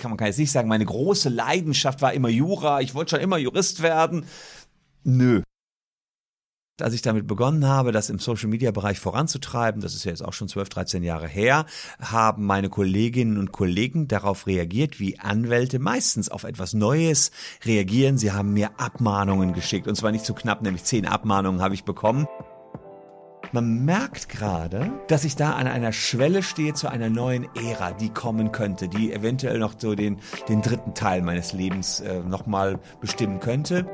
kann man kann jetzt nicht sagen, meine große Leidenschaft war immer Jura, ich wollte schon immer Jurist werden. Nö. Als ich damit begonnen habe, das im Social-Media-Bereich voranzutreiben, das ist ja jetzt auch schon 12, 13 Jahre her, haben meine Kolleginnen und Kollegen darauf reagiert, wie Anwälte meistens auf etwas Neues reagieren. Sie haben mir Abmahnungen geschickt und zwar nicht zu knapp, nämlich zehn Abmahnungen habe ich bekommen. Man merkt gerade, dass ich da an einer Schwelle stehe zu einer neuen Ära, die kommen könnte, die eventuell noch so den, den dritten Teil meines Lebens äh, nochmal bestimmen könnte.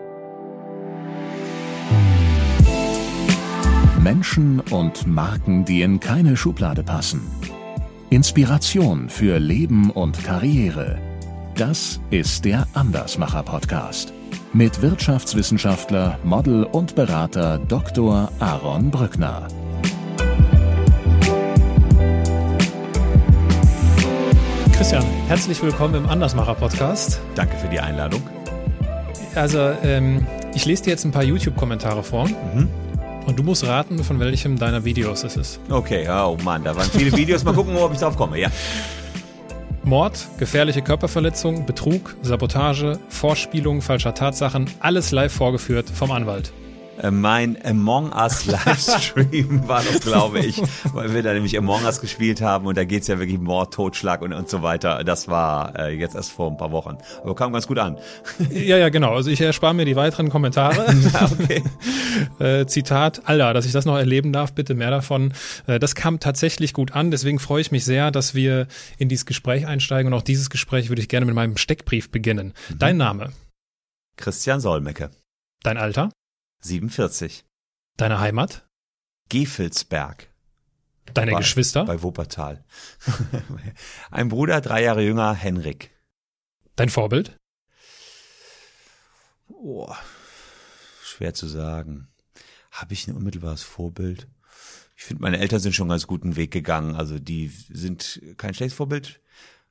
Menschen und Marken, die in keine Schublade passen. Inspiration für Leben und Karriere. Das ist der Andersmacher Podcast mit Wirtschaftswissenschaftler, Model und Berater Dr. Aaron Brückner. Christian, herzlich willkommen im Andersmacher Podcast. Danke für die Einladung. Also, ähm, ich lese dir jetzt ein paar YouTube-Kommentare vor. Mhm. Und du musst raten, von welchem deiner Videos es ist. Okay, oh Mann, da waren viele Videos. Mal gucken, ob ich drauf komme, ja. Mord, gefährliche Körperverletzung, Betrug, Sabotage, Vorspielung falscher Tatsachen, alles live vorgeführt vom Anwalt. Äh, mein Among Us Livestream war das, glaube ich, weil wir da nämlich Among Us gespielt haben und da geht's ja wirklich Mord, Totschlag und, und so weiter. Das war äh, jetzt erst vor ein paar Wochen. Aber kam ganz gut an. Ja, ja, genau. Also ich erspare mir die weiteren Kommentare. okay. äh, Zitat, Alter, dass ich das noch erleben darf, bitte mehr davon. Äh, das kam tatsächlich gut an. Deswegen freue ich mich sehr, dass wir in dieses Gespräch einsteigen. Und auch dieses Gespräch würde ich gerne mit meinem Steckbrief beginnen. Mhm. Dein Name? Christian Solmecke. Dein Alter? 47. Deine Heimat? Gefelsberg. Deine bei, Geschwister? Bei Wuppertal. Ein Bruder, drei Jahre jünger, Henrik. Dein Vorbild? Oh, schwer zu sagen. Habe ich ein unmittelbares Vorbild? Ich finde, meine Eltern sind schon einen ganz guten Weg gegangen. Also die sind kein schlechtes Vorbild.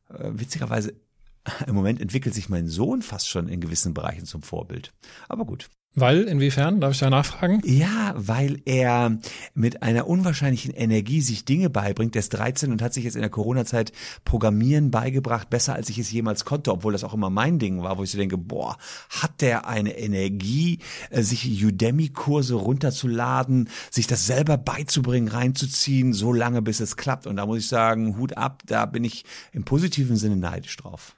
Äh, witzigerweise, im Moment entwickelt sich mein Sohn fast schon in gewissen Bereichen zum Vorbild. Aber gut. Weil, inwiefern? Darf ich da nachfragen? Ja, weil er mit einer unwahrscheinlichen Energie sich Dinge beibringt. Der ist 13 und hat sich jetzt in der Corona-Zeit Programmieren beigebracht, besser als ich es jemals konnte, obwohl das auch immer mein Ding war, wo ich so denke, boah, hat der eine Energie, äh, sich Udemy-Kurse runterzuladen, sich das selber beizubringen, reinzuziehen, so lange bis es klappt. Und da muss ich sagen, Hut ab, da bin ich im positiven Sinne neidisch drauf.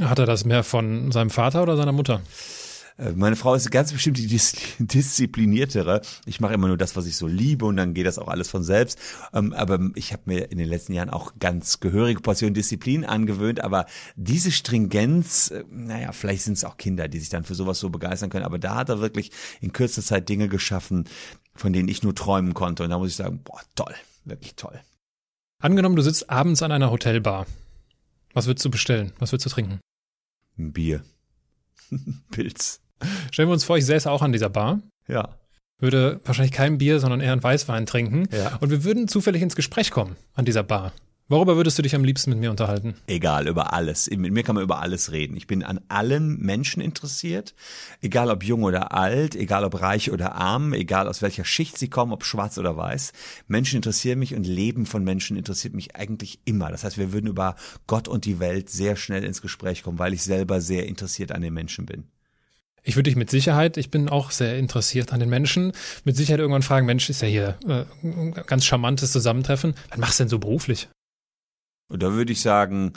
Hat er das mehr von seinem Vater oder seiner Mutter? Äh, meine Frau ist ganz bestimmt die Dis diszipliniertere. Ich mache immer nur das, was ich so liebe und dann geht das auch alles von selbst. Ähm, aber ich habe mir in den letzten Jahren auch ganz gehörige Portion Disziplin angewöhnt. Aber diese Stringenz, äh, naja, vielleicht sind es auch Kinder, die sich dann für sowas so begeistern können. Aber da hat er wirklich in kürzester Zeit Dinge geschaffen, von denen ich nur träumen konnte. Und da muss ich sagen, boah, toll, wirklich toll. Angenommen, du sitzt abends an einer Hotelbar. Was würdest du bestellen? Was würdest du trinken? Ein Bier. Pilz. Stellen wir uns vor, ich säße auch an dieser Bar. Ja. Würde wahrscheinlich kein Bier, sondern eher ein Weißwein trinken. Ja. Und wir würden zufällig ins Gespräch kommen an dieser Bar. Worüber würdest du dich am liebsten mit mir unterhalten? Egal, über alles. Mit mir kann man über alles reden. Ich bin an allen Menschen interessiert, egal ob jung oder alt, egal ob reich oder arm, egal aus welcher Schicht sie kommen, ob schwarz oder weiß. Menschen interessieren mich und Leben von Menschen interessiert mich eigentlich immer. Das heißt, wir würden über Gott und die Welt sehr schnell ins Gespräch kommen, weil ich selber sehr interessiert an den Menschen bin. Ich würde dich mit Sicherheit, ich bin auch sehr interessiert an den Menschen, mit Sicherheit irgendwann fragen, Mensch, ist ja hier äh, ein ganz charmantes Zusammentreffen. Was machst du denn so beruflich? Und da würde ich sagen,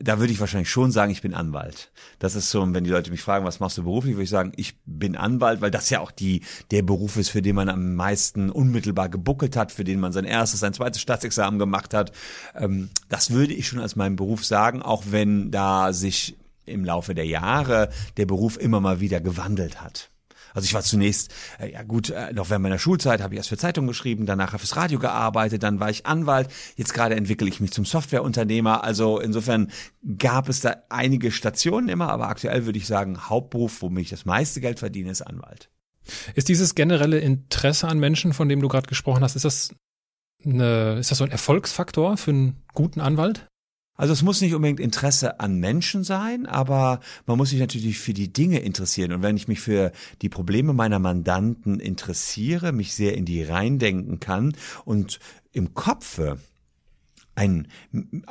da würde ich wahrscheinlich schon sagen, ich bin Anwalt. Das ist so, wenn die Leute mich fragen, was machst du beruflich, würde ich sagen, ich bin Anwalt, weil das ja auch die, der Beruf ist, für den man am meisten unmittelbar gebuckelt hat, für den man sein erstes, sein zweites Staatsexamen gemacht hat. Ähm, das würde ich schon als meinen Beruf sagen, auch wenn da sich im Laufe der Jahre der Beruf immer mal wieder gewandelt hat. Also ich war zunächst, äh, ja gut, äh, noch während meiner Schulzeit habe ich erst für Zeitung geschrieben, danach fürs Radio gearbeitet, dann war ich Anwalt, jetzt gerade entwickle ich mich zum Softwareunternehmer. Also insofern gab es da einige Stationen immer, aber aktuell würde ich sagen, Hauptberuf, womit ich das meiste Geld verdiene, ist Anwalt. Ist dieses generelle Interesse an Menschen, von dem du gerade gesprochen hast, ist das eine, ist das so ein Erfolgsfaktor für einen guten Anwalt? Also es muss nicht unbedingt Interesse an Menschen sein, aber man muss sich natürlich für die Dinge interessieren. Und wenn ich mich für die Probleme meiner Mandanten interessiere, mich sehr in die reindenken kann und im Kopfe ein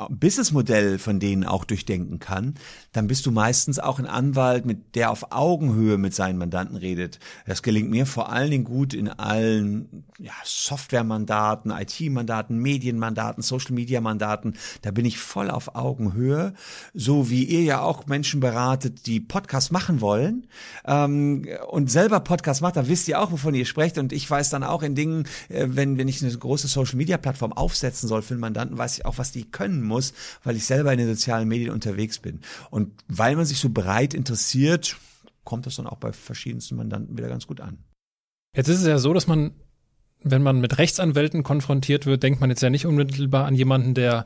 Businessmodell von denen auch durchdenken kann, dann bist du meistens auch ein Anwalt, mit der auf Augenhöhe mit seinen Mandanten redet. Das gelingt mir vor allen Dingen gut in allen ja, Softwaremandaten, IT-Mandaten, Medienmandaten, Social-Media-Mandaten. Da bin ich voll auf Augenhöhe, so wie ihr ja auch Menschen beratet, die Podcasts machen wollen ähm, und selber Podcasts macht. Da wisst ihr auch, wovon ihr sprecht. Und ich weiß dann auch in Dingen, äh, wenn wenn ich eine große Social-Media-Plattform aufsetzen soll für einen Mandanten, weiß auch, was die können muss, weil ich selber in den sozialen Medien unterwegs bin. Und weil man sich so breit interessiert, kommt das dann auch bei verschiedensten Mandanten wieder ganz gut an. Jetzt ist es ja so, dass man, wenn man mit Rechtsanwälten konfrontiert wird, denkt man jetzt ja nicht unmittelbar an jemanden, der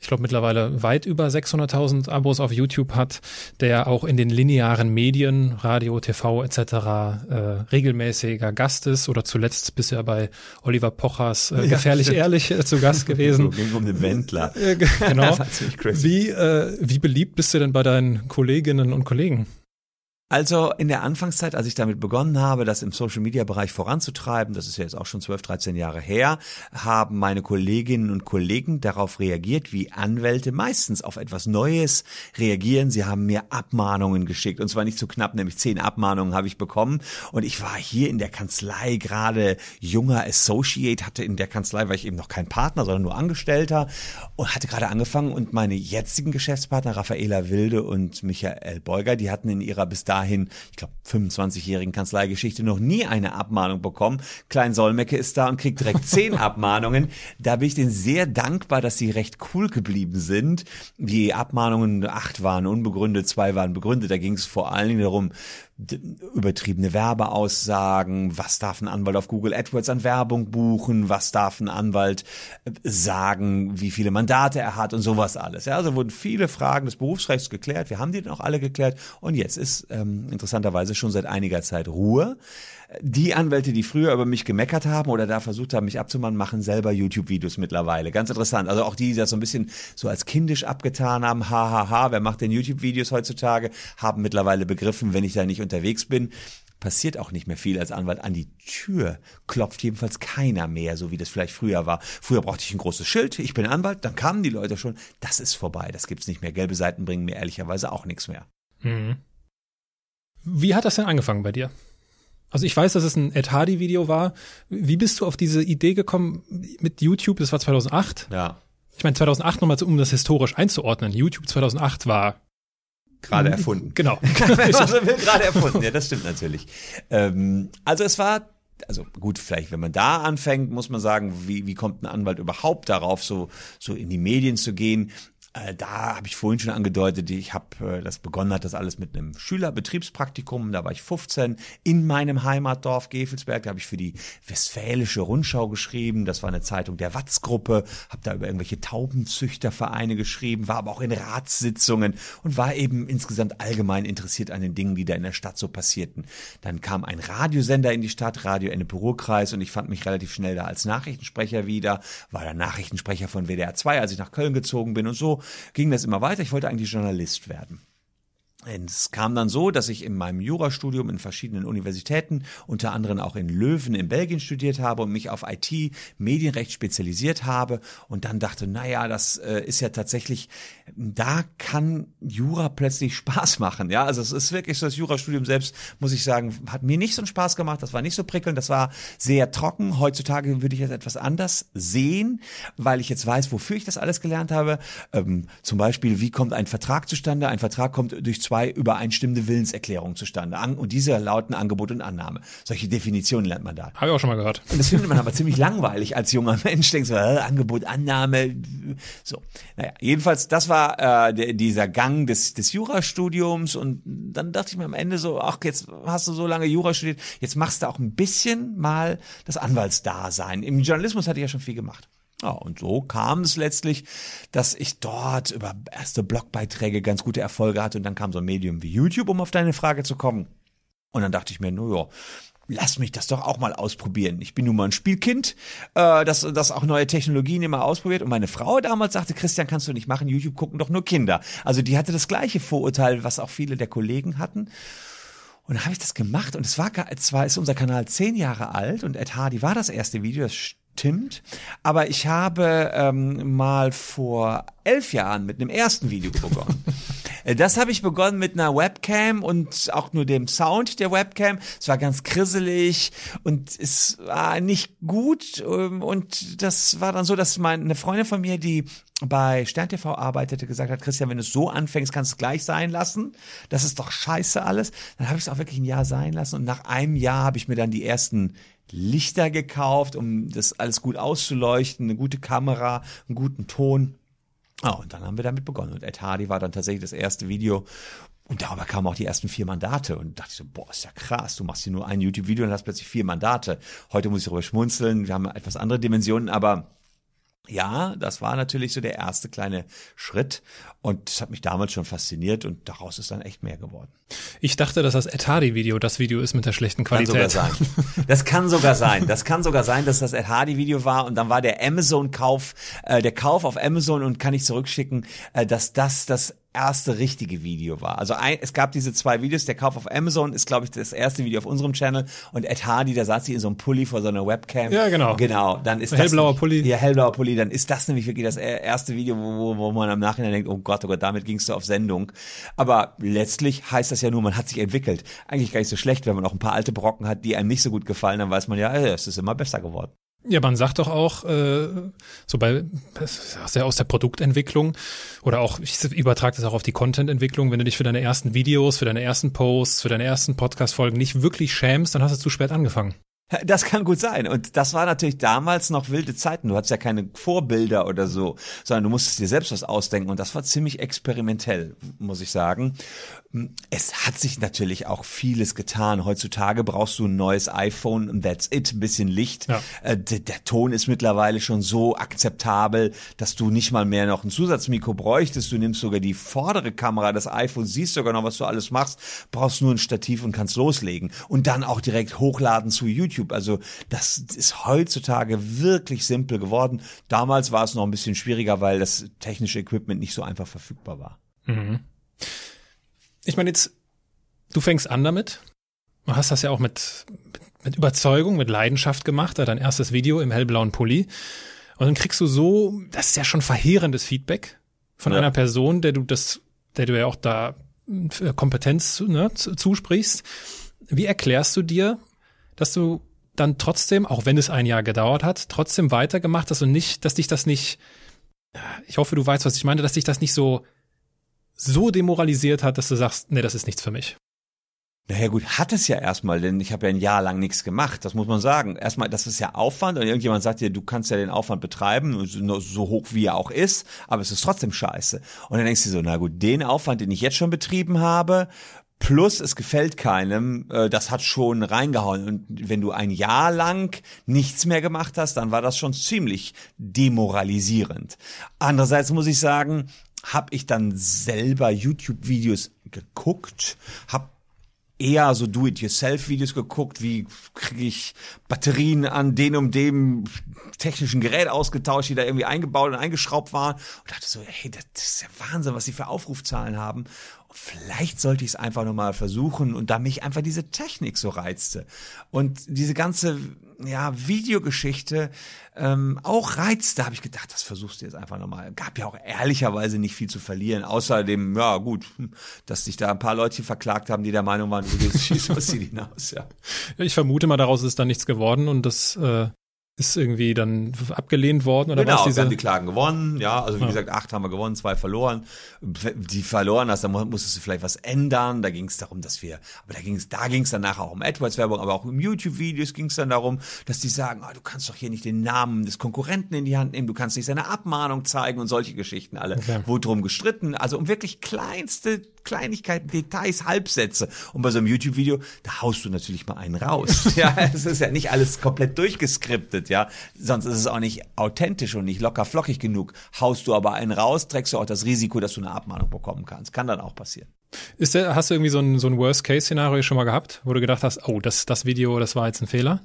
ich glaube mittlerweile weit über 600.000 Abos auf YouTube hat, der auch in den linearen Medien, Radio, TV etc. Äh, regelmäßiger Gast ist oder zuletzt bisher bei Oliver Pochers äh, Gefährlich ja, ehrlich äh, zu Gast gewesen. Ging um den Wendler. Äh, genau. wie, äh, wie beliebt bist du denn bei deinen Kolleginnen und Kollegen? Also in der Anfangszeit, als ich damit begonnen habe, das im Social-Media-Bereich voranzutreiben, das ist ja jetzt auch schon 12, 13 Jahre her, haben meine Kolleginnen und Kollegen darauf reagiert, wie Anwälte meistens auf etwas Neues reagieren. Sie haben mir Abmahnungen geschickt und zwar nicht zu so knapp, nämlich zehn Abmahnungen habe ich bekommen und ich war hier in der Kanzlei gerade junger Associate, hatte in der Kanzlei, war ich eben noch kein Partner, sondern nur Angestellter und hatte gerade angefangen und meine jetzigen Geschäftspartner Raffaela Wilde und Michael Beuger, die hatten in ihrer bis dahin dahin, ich glaube, 25-jährigen Kanzleigeschichte noch nie eine Abmahnung bekommen. Klein Solmecke ist da und kriegt direkt zehn Abmahnungen. Da bin ich denen sehr dankbar, dass sie recht cool geblieben sind. Die Abmahnungen acht waren unbegründet, zwei waren begründet. Da ging es vor allen Dingen darum, übertriebene Werbeaussagen, was darf ein Anwalt auf Google AdWords an Werbung buchen, was darf ein Anwalt äh, sagen, wie viele Mandate er hat und sowas alles. Ja, also wurden viele Fragen des Berufsrechts geklärt, wir haben die dann auch alle geklärt und jetzt ist ähm, interessanterweise schon seit einiger Zeit Ruhe. Die Anwälte, die früher über mich gemeckert haben oder da versucht haben, mich abzumachen, machen selber YouTube-Videos mittlerweile. Ganz interessant. Also auch die, die das so ein bisschen so als kindisch abgetan haben, hahaha, ha, ha, wer macht denn YouTube-Videos heutzutage, haben mittlerweile begriffen, wenn ich da nicht unterwegs bin, passiert auch nicht mehr viel als Anwalt. An die Tür klopft jedenfalls keiner mehr, so wie das vielleicht früher war. Früher brauchte ich ein großes Schild, ich bin Anwalt, dann kamen die Leute schon. Das ist vorbei, das gibt's nicht mehr. Gelbe Seiten bringen mir ehrlicherweise auch nichts mehr. Mhm. Wie hat das denn angefangen bei dir? Also ich weiß, dass es ein Ed Hardy Video war. Wie bist du auf diese Idee gekommen mit YouTube? Das war 2008. Ja. Ich meine 2008 nochmal, um das historisch einzuordnen. YouTube 2008 war gerade erfunden. Genau. also gerade erfunden. Ja, das stimmt natürlich. Ähm, also es war also gut, vielleicht, wenn man da anfängt, muss man sagen, wie, wie kommt ein Anwalt überhaupt darauf, so, so in die Medien zu gehen? Äh, da habe ich vorhin schon angedeutet, ich habe äh, das begonnen hat das alles mit einem Schülerbetriebspraktikum, da war ich 15 in meinem Heimatdorf Gefelsberg, da habe ich für die Westfälische Rundschau geschrieben, das war eine Zeitung der Watzgruppe, habe da über irgendwelche Taubenzüchtervereine geschrieben, war aber auch in Ratssitzungen und war eben insgesamt allgemein interessiert an den Dingen, die da in der Stadt so passierten. Dann kam ein Radiosender in die Stadt, Radio Ennepe-Ruhr-Kreis und ich fand mich relativ schnell da als Nachrichtensprecher wieder, war der Nachrichtensprecher von WDR 2, als ich nach Köln gezogen bin und so ging das immer weiter. Ich wollte eigentlich Journalist werden. Es kam dann so, dass ich in meinem Jurastudium in verschiedenen Universitäten, unter anderem auch in Löwen in Belgien studiert habe und mich auf IT, Medienrecht spezialisiert habe und dann dachte, naja, das äh, ist ja tatsächlich, da kann Jura plötzlich Spaß machen. Ja, also es ist wirklich so, das Jurastudium selbst, muss ich sagen, hat mir nicht so einen Spaß gemacht, das war nicht so prickelnd, das war sehr trocken. Heutzutage würde ich es etwas anders sehen, weil ich jetzt weiß, wofür ich das alles gelernt habe. Ähm, zum Beispiel, wie kommt ein Vertrag zustande? Ein Vertrag kommt durch zwei übereinstimmende Willenserklärungen zustande. Und diese lauten Angebot und Annahme. Solche Definitionen lernt man da. Habe ich auch schon mal gehört. Und das findet man aber ziemlich langweilig als junger Mensch. Denkst du, äh, Angebot, Annahme. So. Naja, jedenfalls, das war äh, der, dieser Gang des, des Jurastudiums. Und dann dachte ich mir am Ende so, ach, jetzt hast du so lange Jura studiert, jetzt machst du auch ein bisschen mal das Anwaltsdasein. Im Journalismus hatte ich ja schon viel gemacht. Ja, und so kam es letztlich, dass ich dort über erste Blogbeiträge ganz gute Erfolge hatte und dann kam so ein Medium wie YouTube, um auf deine Frage zu kommen. Und dann dachte ich mir, nur ja, lass mich das doch auch mal ausprobieren. Ich bin nun mal ein Spielkind, äh, das, das auch neue Technologien immer ausprobiert. Und meine Frau damals sagte, Christian, kannst du nicht machen, YouTube gucken doch nur Kinder. Also die hatte das gleiche Vorurteil, was auch viele der Kollegen hatten. Und dann habe ich das gemacht und es war, zwar ist unser Kanal zehn Jahre alt und Ed Hardy war das erste Video, das stimmt. Aber ich habe ähm, mal vor elf Jahren mit einem ersten Video begonnen. Äh, das habe ich begonnen mit einer Webcam und auch nur dem Sound der Webcam. Es war ganz krisselig und es war nicht gut. Ähm, und das war dann so, dass meine Freundin von mir, die bei Stern TV arbeitete, gesagt hat, Christian, wenn du so anfängst, kannst du es gleich sein lassen. Das ist doch scheiße alles. Dann habe ich es auch wirklich ein Jahr sein lassen und nach einem Jahr habe ich mir dann die ersten Lichter gekauft, um das alles gut auszuleuchten, eine gute Kamera, einen guten Ton. Ah, und dann haben wir damit begonnen. Und Ed Hardy war dann tatsächlich das erste Video. Und darüber kamen auch die ersten vier Mandate. Und dachte ich so, boah, ist ja krass. Du machst hier nur ein YouTube-Video und hast plötzlich vier Mandate. Heute muss ich darüber schmunzeln. Wir haben etwas andere Dimensionen, aber ja, das war natürlich so der erste kleine Schritt und das hat mich damals schon fasziniert und daraus ist dann echt mehr geworden. Ich dachte, dass das Etadi-Video das Video ist mit der schlechten Qualität. Kann sogar sein. Das kann sogar sein. Das kann sogar sein, dass das Etadi-Video war und dann war der Amazon-Kauf, äh, der Kauf auf Amazon und kann ich zurückschicken, äh, dass das das erste richtige Video war. Also ein, es gab diese zwei Videos. Der Kauf auf Amazon ist, glaube ich, das erste Video auf unserem Channel. Und Ed Hardy, da saß sie in so einem Pulli vor so einer Webcam. Ja, genau. Genau. Dann ist hellblauer das, Pulli. Ja, hellblauer Pulli. Dann ist das nämlich wirklich das erste Video, wo, wo man am Nachhinein denkt, oh Gott, oh Gott, damit gingst du auf Sendung. Aber letztlich heißt das ja nur, man hat sich entwickelt. Eigentlich gar nicht so schlecht, wenn man auch ein paar alte Brocken hat, die einem nicht so gut gefallen, dann weiß man ja, es ist immer besser geworden. Ja, man sagt doch auch, äh, so bei aus der, aus der Produktentwicklung oder auch, ich übertrage das auch auf die Contententwicklung, wenn du dich für deine ersten Videos, für deine ersten Posts, für deine ersten Podcast-Folgen nicht wirklich schämst, dann hast du zu spät angefangen. Das kann gut sein. Und das war natürlich damals noch wilde Zeiten. Du hattest ja keine Vorbilder oder so, sondern du musstest dir selbst was ausdenken. Und das war ziemlich experimentell, muss ich sagen. Es hat sich natürlich auch vieles getan. Heutzutage brauchst du ein neues iPhone und that's it. Ein bisschen Licht. Ja. Äh, der, der, Ton ist mittlerweile schon so akzeptabel, dass du nicht mal mehr noch ein Zusatzmikro bräuchtest. Du nimmst sogar die vordere Kamera des iPhones, siehst sogar noch, was du alles machst, brauchst nur ein Stativ und kannst loslegen. Und dann auch direkt hochladen zu YouTube. Also das ist heutzutage wirklich simpel geworden. Damals war es noch ein bisschen schwieriger, weil das technische Equipment nicht so einfach verfügbar war. Mhm ich meine jetzt, du fängst an damit. Du hast das ja auch mit, mit, mit Überzeugung, mit Leidenschaft gemacht, dein erstes Video im hellblauen Pulli. Und dann kriegst du so, das ist ja schon verheerendes Feedback von ja. einer Person, der du das, der du ja auch da äh, Kompetenz ne, zusprichst. Wie erklärst du dir, dass du dann trotzdem, auch wenn es ein Jahr gedauert hat, trotzdem weitergemacht hast und nicht, dass dich das nicht, ich hoffe, du weißt, was ich meine, dass dich das nicht so so demoralisiert hat, dass du sagst, nee, das ist nichts für mich? Naja gut, hat es ja erstmal, denn ich habe ja ein Jahr lang nichts gemacht, das muss man sagen. Erstmal, das ist ja Aufwand und irgendjemand sagt dir, du kannst ja den Aufwand betreiben, so hoch wie er auch ist, aber es ist trotzdem scheiße. Und dann denkst du so, na gut, den Aufwand, den ich jetzt schon betrieben habe, plus es gefällt keinem, äh, das hat schon reingehauen. Und wenn du ein Jahr lang nichts mehr gemacht hast, dann war das schon ziemlich demoralisierend. Andererseits muss ich sagen, habe ich dann selber YouTube-Videos geguckt, habe eher so Do-it-yourself-Videos geguckt, wie kriege ich Batterien an den um dem technischen Gerät ausgetauscht, die da irgendwie eingebaut und eingeschraubt waren und dachte so, hey, das ist ja Wahnsinn, was sie für Aufrufzahlen haben vielleicht sollte ich es einfach nochmal versuchen und da mich einfach diese Technik so reizte und diese ganze ja Videogeschichte ähm, auch reizte, habe ich gedacht, das versuchst du jetzt einfach nochmal. Gab ja auch ehrlicherweise nicht viel zu verlieren, außer dem, ja gut, dass sich da ein paar Leute verklagt haben, die der Meinung waren, du schießt aus hinaus, ja. Ich vermute mal, daraus ist dann nichts geworden und das äh, ist irgendwie dann abgelehnt worden oder genau, was? wir haben die Klagen gewonnen, ja, also wie ja. gesagt, acht haben wir gewonnen, zwei verloren. Die verloren hast, dann musstest du vielleicht was ändern. Da ging es darum, dass wir, aber da ging es, da ging es dann nachher auch um AdWords-Werbung, aber auch im YouTube-Videos ging es dann darum, dass die sagen, oh, du kannst doch hier nicht den Namen des Konkurrenten in die Hand nehmen, du kannst nicht seine Abmahnung zeigen und solche Geschichten alle. Okay. Wurde drum gestritten, also um wirklich kleinste Kleinigkeiten, Details, Halbsätze. Und bei so einem YouTube-Video, da haust du natürlich mal einen raus. ja, es ist ja nicht alles komplett durchgeskriptet, ja. Sonst ist es auch nicht authentisch und nicht locker flockig genug. Haust du aber einen raus, trägst du auch das Risiko, dass du eine Abmahnung bekommen kannst. Kann dann auch passieren. Ist der, hast du irgendwie so ein, so ein Worst-Case-Szenario schon mal gehabt, wo du gedacht hast, oh, das, das Video, das war jetzt ein Fehler?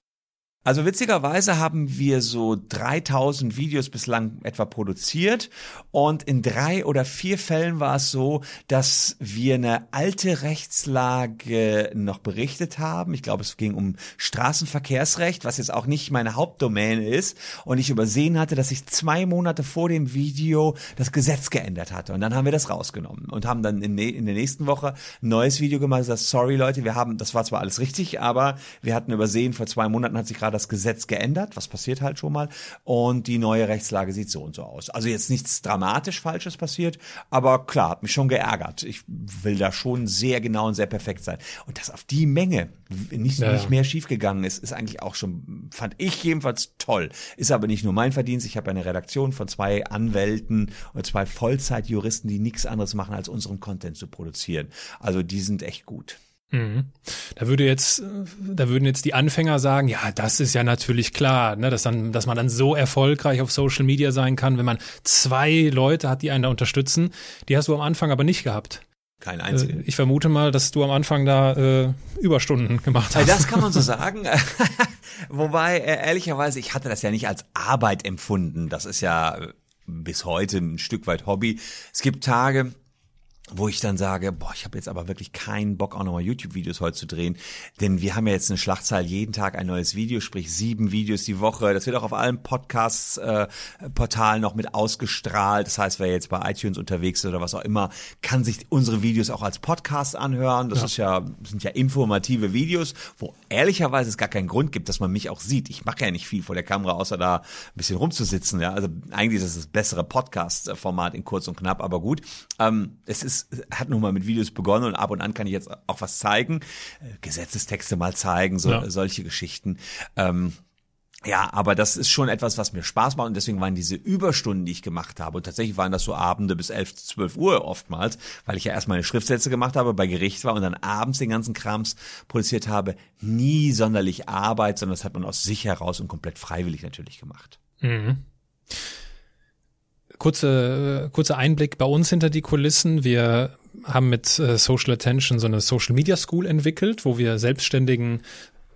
Also witzigerweise haben wir so 3000 Videos bislang etwa produziert und in drei oder vier Fällen war es so, dass wir eine alte Rechtslage noch berichtet haben. Ich glaube, es ging um Straßenverkehrsrecht, was jetzt auch nicht meine Hauptdomäne ist und ich übersehen hatte, dass ich zwei Monate vor dem Video das Gesetz geändert hatte und dann haben wir das rausgenommen und haben dann in, in der nächsten Woche ein neues Video gemacht, das sorry Leute, wir haben, das war zwar alles richtig, aber wir hatten übersehen, vor zwei Monaten hat sich gerade das Gesetz geändert, was passiert halt schon mal, und die neue Rechtslage sieht so und so aus. Also jetzt nichts dramatisch Falsches passiert, aber klar, hat mich schon geärgert. Ich will da schon sehr genau und sehr perfekt sein. Und dass auf die Menge nicht, ja, nicht mehr schiefgegangen ist, ist eigentlich auch schon, fand ich jedenfalls toll. Ist aber nicht nur mein Verdienst. Ich habe eine Redaktion von zwei Anwälten und zwei Vollzeitjuristen, die nichts anderes machen, als unseren Content zu produzieren. Also die sind echt gut. Mhm. Da würde jetzt, da würden jetzt die Anfänger sagen, ja, das ist ja natürlich klar, ne, dass dann, dass man dann so erfolgreich auf Social Media sein kann, wenn man zwei Leute hat, die einen da unterstützen. Die hast du am Anfang aber nicht gehabt. Kein einziger. Äh, ich vermute mal, dass du am Anfang da äh, Überstunden gemacht hast. Das kann man so sagen. Wobei, äh, ehrlicherweise, ich hatte das ja nicht als Arbeit empfunden. Das ist ja bis heute ein Stück weit Hobby. Es gibt Tage, wo ich dann sage, boah, ich habe jetzt aber wirklich keinen Bock, auch nochmal YouTube-Videos heute zu drehen, denn wir haben ja jetzt eine Schlachtzahl, jeden Tag ein neues Video, sprich sieben Videos die Woche. Das wird auch auf allen Podcasts-Portalen äh, noch mit ausgestrahlt. Das heißt, wer jetzt bei iTunes unterwegs ist oder was auch immer, kann sich unsere Videos auch als Podcast anhören. Das ja. ist ja, sind ja informative Videos, wo ehrlicherweise es gar keinen Grund gibt, dass man mich auch sieht. Ich mache ja nicht viel vor der Kamera, außer da ein bisschen rumzusitzen. Ja, also eigentlich ist es das bessere Podcast-Format in kurz und knapp, aber gut. Ähm, es ist hat nun mal mit Videos begonnen und ab und an kann ich jetzt auch was zeigen, äh, Gesetzestexte mal zeigen, so, ja. solche Geschichten. Ähm, ja, aber das ist schon etwas, was mir Spaß macht und deswegen waren diese Überstunden, die ich gemacht habe, und tatsächlich waren das so Abende bis 11, 12 Uhr oftmals, weil ich ja erst meine Schriftsätze gemacht habe, bei Gericht war und dann abends den ganzen Krams produziert habe, nie sonderlich Arbeit, sondern das hat man aus sich heraus und komplett freiwillig natürlich gemacht. Mhm kurze, kurzer Einblick bei uns hinter die Kulissen. Wir haben mit äh, Social Attention so eine Social Media School entwickelt, wo wir selbstständigen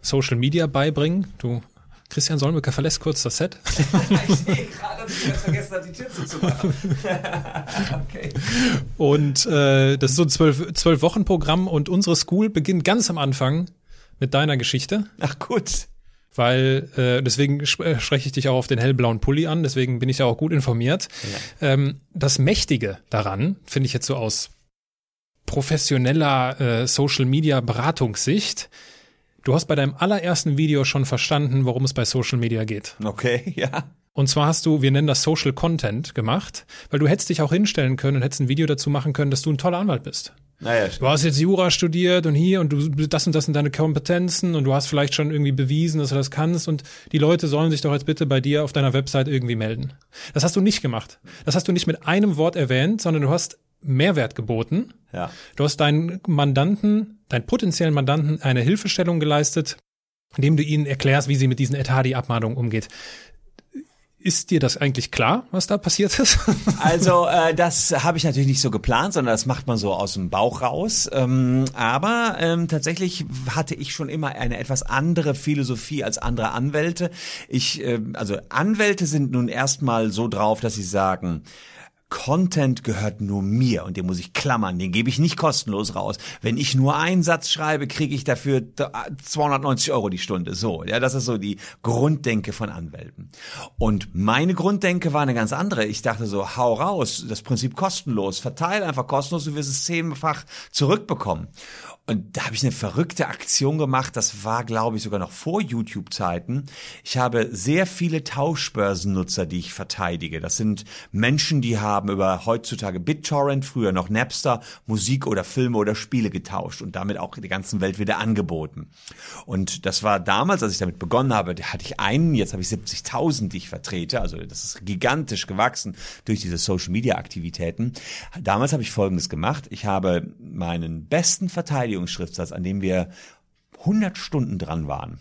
Social Media beibringen. Du Christian Solmecke verlässt kurz das Set. ich sehe gerade, dass ich vergessen habe, die Tür zuzumachen. okay. Und äh, das ist so ein zwölf, zwölf Wochen Programm und unsere School beginnt ganz am Anfang mit deiner Geschichte. Ach gut weil äh, deswegen äh, spreche ich dich auch auf den hellblauen Pulli an, deswegen bin ich ja auch gut informiert. Ja. Ähm, das Mächtige daran, finde ich jetzt so aus professioneller äh, Social Media Beratungssicht, du hast bei deinem allerersten Video schon verstanden, worum es bei Social Media geht. Okay, ja. Und zwar hast du, wir nennen das Social Content gemacht, weil du hättest dich auch hinstellen können und hättest ein Video dazu machen können, dass du ein toller Anwalt bist. Naja, du hast jetzt Jura studiert und hier und du das und das sind deine Kompetenzen und du hast vielleicht schon irgendwie bewiesen, dass du das kannst und die Leute sollen sich doch jetzt bitte bei dir auf deiner Website irgendwie melden. Das hast du nicht gemacht. Das hast du nicht mit einem Wort erwähnt, sondern du hast Mehrwert geboten. Ja. Du hast deinen Mandanten, deinen potenziellen Mandanten eine Hilfestellung geleistet, indem du ihnen erklärst, wie sie mit diesen Etadi-Abmahnungen umgeht. Ist dir das eigentlich klar, was da passiert ist? also äh, das habe ich natürlich nicht so geplant, sondern das macht man so aus dem Bauch raus. Ähm, aber ähm, tatsächlich hatte ich schon immer eine etwas andere Philosophie als andere Anwälte. Ich, äh, also Anwälte sind nun erstmal so drauf, dass sie sagen, Content gehört nur mir und den muss ich klammern, den gebe ich nicht kostenlos raus. Wenn ich nur einen Satz schreibe, kriege ich dafür 290 Euro die Stunde. So, ja, das ist so die Grunddenke von Anwälten. Und meine Grunddenke war eine ganz andere. Ich dachte so, hau raus, das Prinzip kostenlos, verteile einfach kostenlos, du wirst es zehnfach zurückbekommen. Und da habe ich eine verrückte Aktion gemacht. Das war, glaube ich, sogar noch vor YouTube-Zeiten. Ich habe sehr viele Tauschbörsennutzer, die ich verteidige. Das sind Menschen, die haben über heutzutage BitTorrent, früher noch Napster, Musik oder Filme oder Spiele getauscht und damit auch der ganzen Welt wieder angeboten. Und das war damals, als ich damit begonnen habe, hatte ich einen, jetzt habe ich 70.000, die ich vertrete. Also das ist gigantisch gewachsen durch diese Social-Media-Aktivitäten. Damals habe ich Folgendes gemacht. Ich habe meinen besten Verteidigungsschriftsatz, an dem wir 100 Stunden dran waren,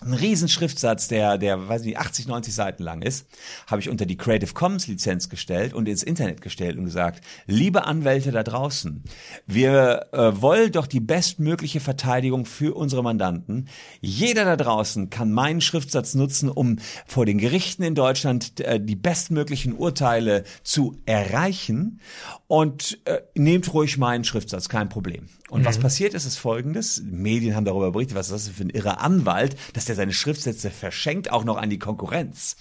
ein Riesenschriftsatz, der, der, weiß nicht, 80, 90 Seiten lang ist, habe ich unter die Creative Commons Lizenz gestellt und ins Internet gestellt und gesagt, liebe Anwälte da draußen, wir äh, wollen doch die bestmögliche Verteidigung für unsere Mandanten. Jeder da draußen kann meinen Schriftsatz nutzen, um vor den Gerichten in Deutschland äh, die bestmöglichen Urteile zu erreichen und äh, nehmt ruhig meinen Schriftsatz, kein Problem. Und mhm. was passiert ist, ist folgendes. Medien haben darüber berichtet, was ist das für ein irrer Anwalt, dass der seine Schriftsätze verschenkt, auch noch an die Konkurrenz.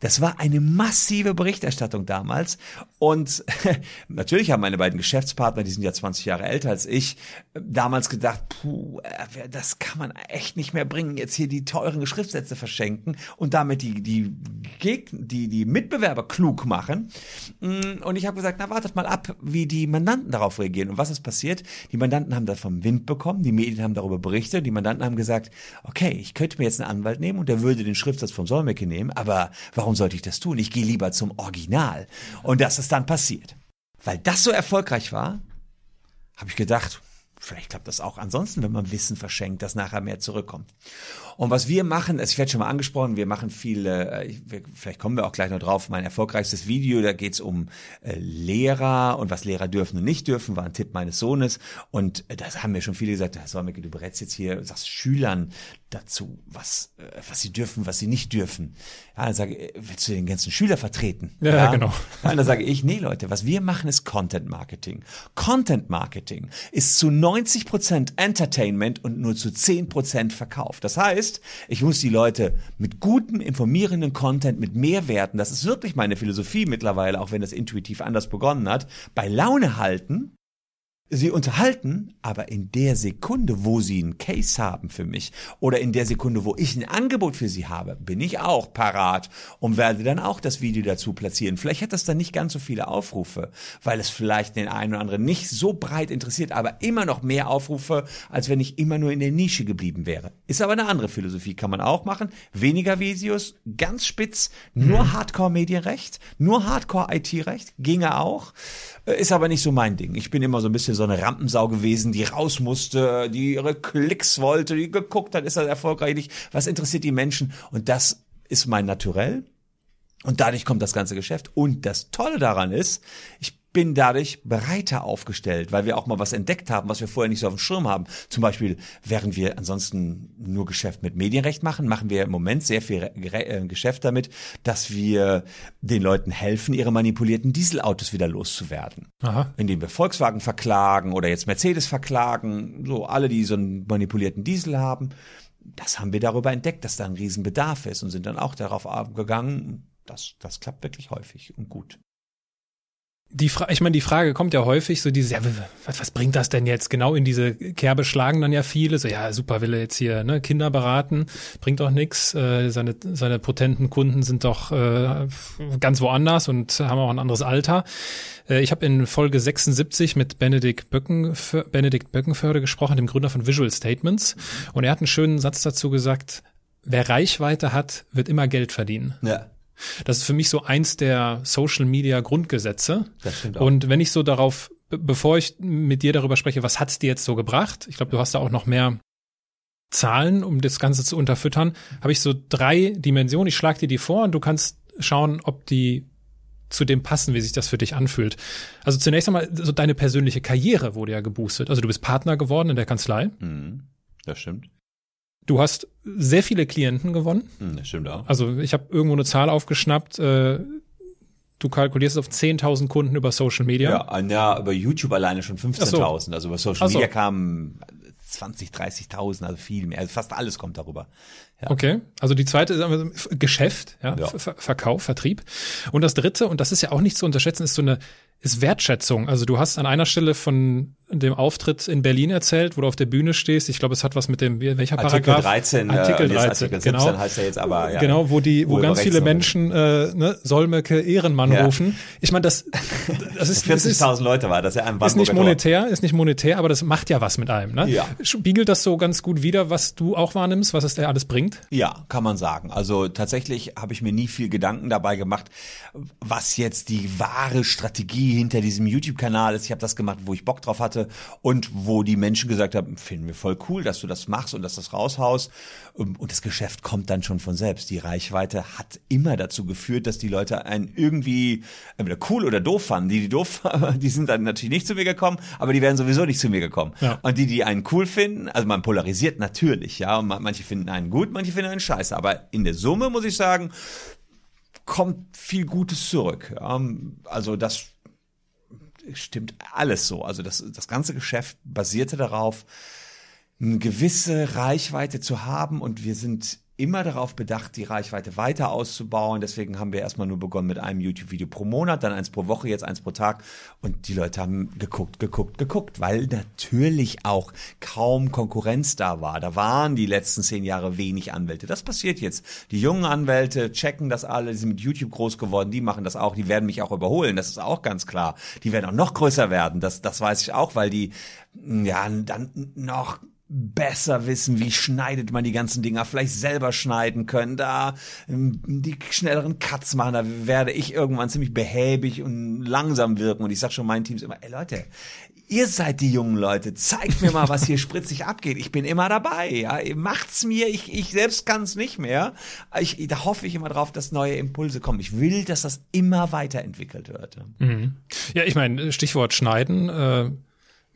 Das war eine massive Berichterstattung damals. Und natürlich haben meine beiden Geschäftspartner, die sind ja 20 Jahre älter als ich, damals gedacht, puh, äh, das kann man echt nicht mehr bringen, jetzt hier die teuren Schriftsätze verschenken und damit die, die Gegner, die, die Mitbewerber klug machen. Mm, und ich habe gesagt, na wartet mal ab, wie die Mandanten darauf reagieren. Und was ist passiert? Die Mandanten haben davon Wind bekommen, die Medien haben darüber berichtet, die Mandanten haben gesagt, okay, ich könnte mir jetzt einen Anwalt nehmen und der würde den Schriftsatz vom Solmecke nehmen, aber warum sollte ich das tun? Ich gehe lieber zum Original. Und das ist dann passiert. Weil das so erfolgreich war, habe ich gedacht, vielleicht klappt das auch ansonsten, wenn man Wissen verschenkt, dass nachher mehr zurückkommt. Und was wir machen, also ich werde schon mal angesprochen, wir machen viele, äh, vielleicht kommen wir auch gleich noch drauf, mein erfolgreichstes Video, da geht es um äh, Lehrer und was Lehrer dürfen und nicht dürfen, war ein Tipp meines Sohnes. Und äh, das haben mir schon viele gesagt, Herr Solmecke, du berätst jetzt hier, sagst Schülern dazu, was, was sie dürfen, was sie nicht dürfen. Ja, dann sage ich, willst du den ganzen Schüler vertreten? Ja, ja genau. Ja, dann sage ich, nee Leute, was wir machen ist Content Marketing. Content Marketing ist zu 90 Prozent Entertainment und nur zu 10 Prozent Verkauf. Das heißt, ich muss die Leute mit gutem, informierenden Content, mit Mehrwerten, das ist wirklich meine Philosophie mittlerweile, auch wenn das intuitiv anders begonnen hat, bei Laune halten sie unterhalten, aber in der Sekunde, wo sie einen Case haben für mich oder in der Sekunde, wo ich ein Angebot für sie habe, bin ich auch parat und werde dann auch das Video dazu platzieren. Vielleicht hat das dann nicht ganz so viele Aufrufe, weil es vielleicht den einen oder anderen nicht so breit interessiert, aber immer noch mehr Aufrufe, als wenn ich immer nur in der Nische geblieben wäre. Ist aber eine andere Philosophie, kann man auch machen. Weniger Videos, ganz spitz, nur mhm. Hardcore-Medienrecht, nur Hardcore-IT-Recht, ginge auch. Äh, ist aber nicht so mein Ding. Ich bin immer so ein bisschen so eine Rampensau gewesen, die raus musste, die ihre Klicks wollte, die geguckt hat, ist das erfolgreich nicht, was interessiert die Menschen? Und das ist mein Naturell. Und dadurch kommt das ganze Geschäft. Und das Tolle daran ist, ich bin dadurch breiter aufgestellt, weil wir auch mal was entdeckt haben, was wir vorher nicht so auf dem Schirm haben. Zum Beispiel, während wir ansonsten nur Geschäft mit Medienrecht machen, machen wir im Moment sehr viel äh, Geschäft damit, dass wir den Leuten helfen, ihre manipulierten Dieselautos wieder loszuwerden. Aha. Indem wir Volkswagen verklagen oder jetzt Mercedes verklagen, so alle, die so einen manipulierten Diesel haben. Das haben wir darüber entdeckt, dass da ein Riesenbedarf ist und sind dann auch darauf gegangen. Das, das klappt wirklich häufig und gut die Fra ich meine, die Frage kommt ja häufig, so dieses, ja, was, was bringt das denn jetzt? Genau in diese Kerbe schlagen dann ja viele, so, ja, super, will er jetzt hier ne, Kinder beraten, bringt doch nix. Äh, seine, seine potenten Kunden sind doch äh, ganz woanders und haben auch ein anderes Alter. Äh, ich habe in Folge 76 mit Benedikt, Böcken, Benedikt Böckenförde gesprochen, dem Gründer von Visual Statements. Und er hat einen schönen Satz dazu gesagt, wer Reichweite hat, wird immer Geld verdienen. Ja. Das ist für mich so eins der Social Media Grundgesetze. Das stimmt auch. Und wenn ich so darauf, bevor ich mit dir darüber spreche, was hat's dir jetzt so gebracht? Ich glaube, du hast da auch noch mehr Zahlen, um das Ganze zu unterfüttern. Habe ich so drei Dimensionen. Ich schlage dir die vor und du kannst schauen, ob die zu dem passen, wie sich das für dich anfühlt. Also zunächst einmal so deine persönliche Karriere wurde ja geboostet. Also du bist Partner geworden in der Kanzlei. Mhm, das stimmt. Du hast sehr viele Klienten gewonnen. Hm, das stimmt auch. Also ich habe irgendwo eine Zahl aufgeschnappt. Äh, du kalkulierst auf 10.000 Kunden über Social Media. Ja, ja über YouTube alleine schon 15.000. So. Also über Social Media so. kamen 20, 30.000, also viel mehr. Also fast alles kommt darüber. Ja. Okay, also die zweite ist Geschäft, ja, ja. Verkauf, Vertrieb. Und das dritte, und das ist ja auch nicht zu unterschätzen, ist so eine ist Wertschätzung. Also du hast an einer Stelle von dem Auftritt in Berlin erzählt, wo du auf der Bühne stehst. Ich glaube, es hat was mit dem, welcher Artikel Paragraph? 13, Artikel 13, Artikel 17 genau. heißt er jetzt aber, ja. Genau, wo die, wo ganz viele Menschen, äh, ne, Solmecke Ehrenmann ja. rufen. Ich meine, das, das ist, 40.000 Leute war das ja ein Ist nicht monetär, ist nicht monetär, aber das macht ja was mit einem, ne? Ja. Spiegelt das so ganz gut wider, was du auch wahrnimmst, was es dir alles bringt? Ja, kann man sagen. Also tatsächlich habe ich mir nie viel Gedanken dabei gemacht, was jetzt die wahre Strategie hinter diesem YouTube-Kanal ist. Ich habe das gemacht, wo ich Bock drauf hatte Und wo die Menschen gesagt haben, finden wir voll cool, dass du das machst und dass das raushaust. Ähm, und das Geschäft kommt dann schon von selbst. Die Reichweite hat immer dazu geführt, dass die Leute einen irgendwie entweder cool oder doof fanden. Die, die doof, die sind dann natürlich nicht zu mir gekommen, aber die wären sowieso nicht zu mir gekommen. Ja. Und die, die einen cool finden, also man polarisiert natürlich, ja, und manche finden einen gut, manche finden einen scheiße. Aber in der Summe muss ich sagen, kommt viel Gutes zurück. Also das stimmt alles so. Also das, das ganze Geschäft basierte darauf, eine gewisse Reichweite zu haben und wir sind immer darauf bedacht, die Reichweite weiter auszubauen. Deswegen haben wir erstmal nur begonnen mit einem YouTube-Video pro Monat, dann eins pro Woche, jetzt eins pro Tag. Und die Leute haben geguckt, geguckt, geguckt, weil natürlich auch kaum Konkurrenz da war. Da waren die letzten zehn Jahre wenig Anwälte. Das passiert jetzt. Die jungen Anwälte checken das alle, die sind mit YouTube groß geworden, die machen das auch, die werden mich auch überholen, das ist auch ganz klar. Die werden auch noch größer werden, das, das weiß ich auch, weil die ja dann noch besser wissen, wie schneidet man die ganzen Dinger, vielleicht selber schneiden können, da ähm, die schnelleren Cuts machen, da werde ich irgendwann ziemlich behäbig und langsam wirken und ich sag schon meinen Teams immer, ey Leute, ihr seid die jungen Leute, zeigt mir mal, was hier spritzig abgeht. Ich bin immer dabei, ja, macht's mir, ich, ich selbst kann's nicht mehr. Ich, da hoffe ich immer drauf, dass neue Impulse kommen. Ich will, dass das immer weiterentwickelt wird. Mhm. Ja, ich meine, Stichwort Schneiden, äh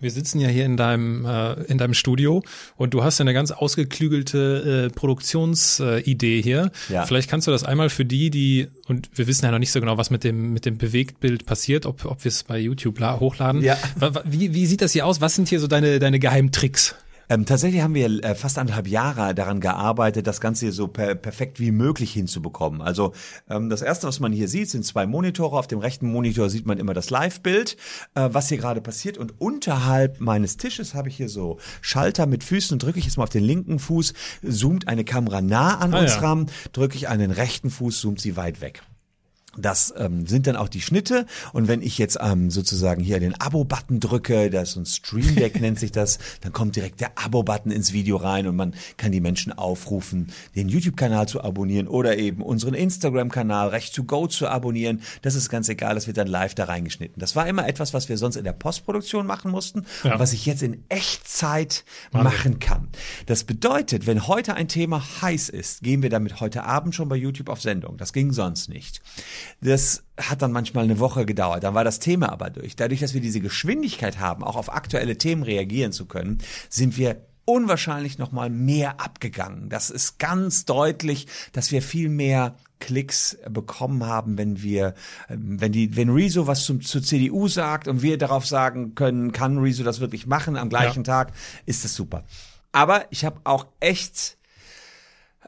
wir sitzen ja hier in deinem äh, in deinem Studio und du hast ja eine ganz ausgeklügelte äh, Produktionsidee hier. Ja. Vielleicht kannst du das einmal für die, die und wir wissen ja noch nicht so genau, was mit dem mit dem Bewegtbild passiert, ob ob wir es bei YouTube hochladen. Ja. Wie, wie sieht das hier aus? Was sind hier so deine deine Geheimtricks? Ähm, tatsächlich haben wir äh, fast anderthalb Jahre daran gearbeitet, das Ganze hier so per perfekt wie möglich hinzubekommen. Also ähm, das erste, was man hier sieht, sind zwei Monitore. Auf dem rechten Monitor sieht man immer das Live-Bild, äh, was hier gerade passiert. Und unterhalb meines Tisches habe ich hier so Schalter mit Füßen und drücke ich jetzt mal auf den linken Fuß, zoomt eine Kamera nah an ah, uns ja. ran, drücke ich an den rechten Fuß, zoomt sie weit weg. Das ähm, sind dann auch die Schnitte. Und wenn ich jetzt ähm, sozusagen hier den Abo-Button drücke, das ist ein Stream Deck nennt sich das, dann kommt direkt der Abo-Button ins Video rein und man kann die Menschen aufrufen, den YouTube-Kanal zu abonnieren oder eben unseren Instagram-Kanal Recht to Go zu abonnieren. Das ist ganz egal, das wird dann live da reingeschnitten. Das war immer etwas, was wir sonst in der Postproduktion machen mussten ja. und was ich jetzt in Echtzeit Wahnsinn. machen kann. Das bedeutet, wenn heute ein Thema heiß ist, gehen wir damit heute Abend schon bei YouTube auf Sendung. Das ging sonst nicht. Das hat dann manchmal eine Woche gedauert. Dann war das Thema aber durch. Dadurch, dass wir diese Geschwindigkeit haben, auch auf aktuelle Themen reagieren zu können, sind wir unwahrscheinlich noch mal mehr abgegangen. Das ist ganz deutlich, dass wir viel mehr Klicks bekommen haben, wenn wir, wenn die, wenn Rezo was zum, zur CDU sagt und wir darauf sagen können, kann Rezo das wirklich machen am gleichen ja. Tag, ist das super. Aber ich habe auch echt,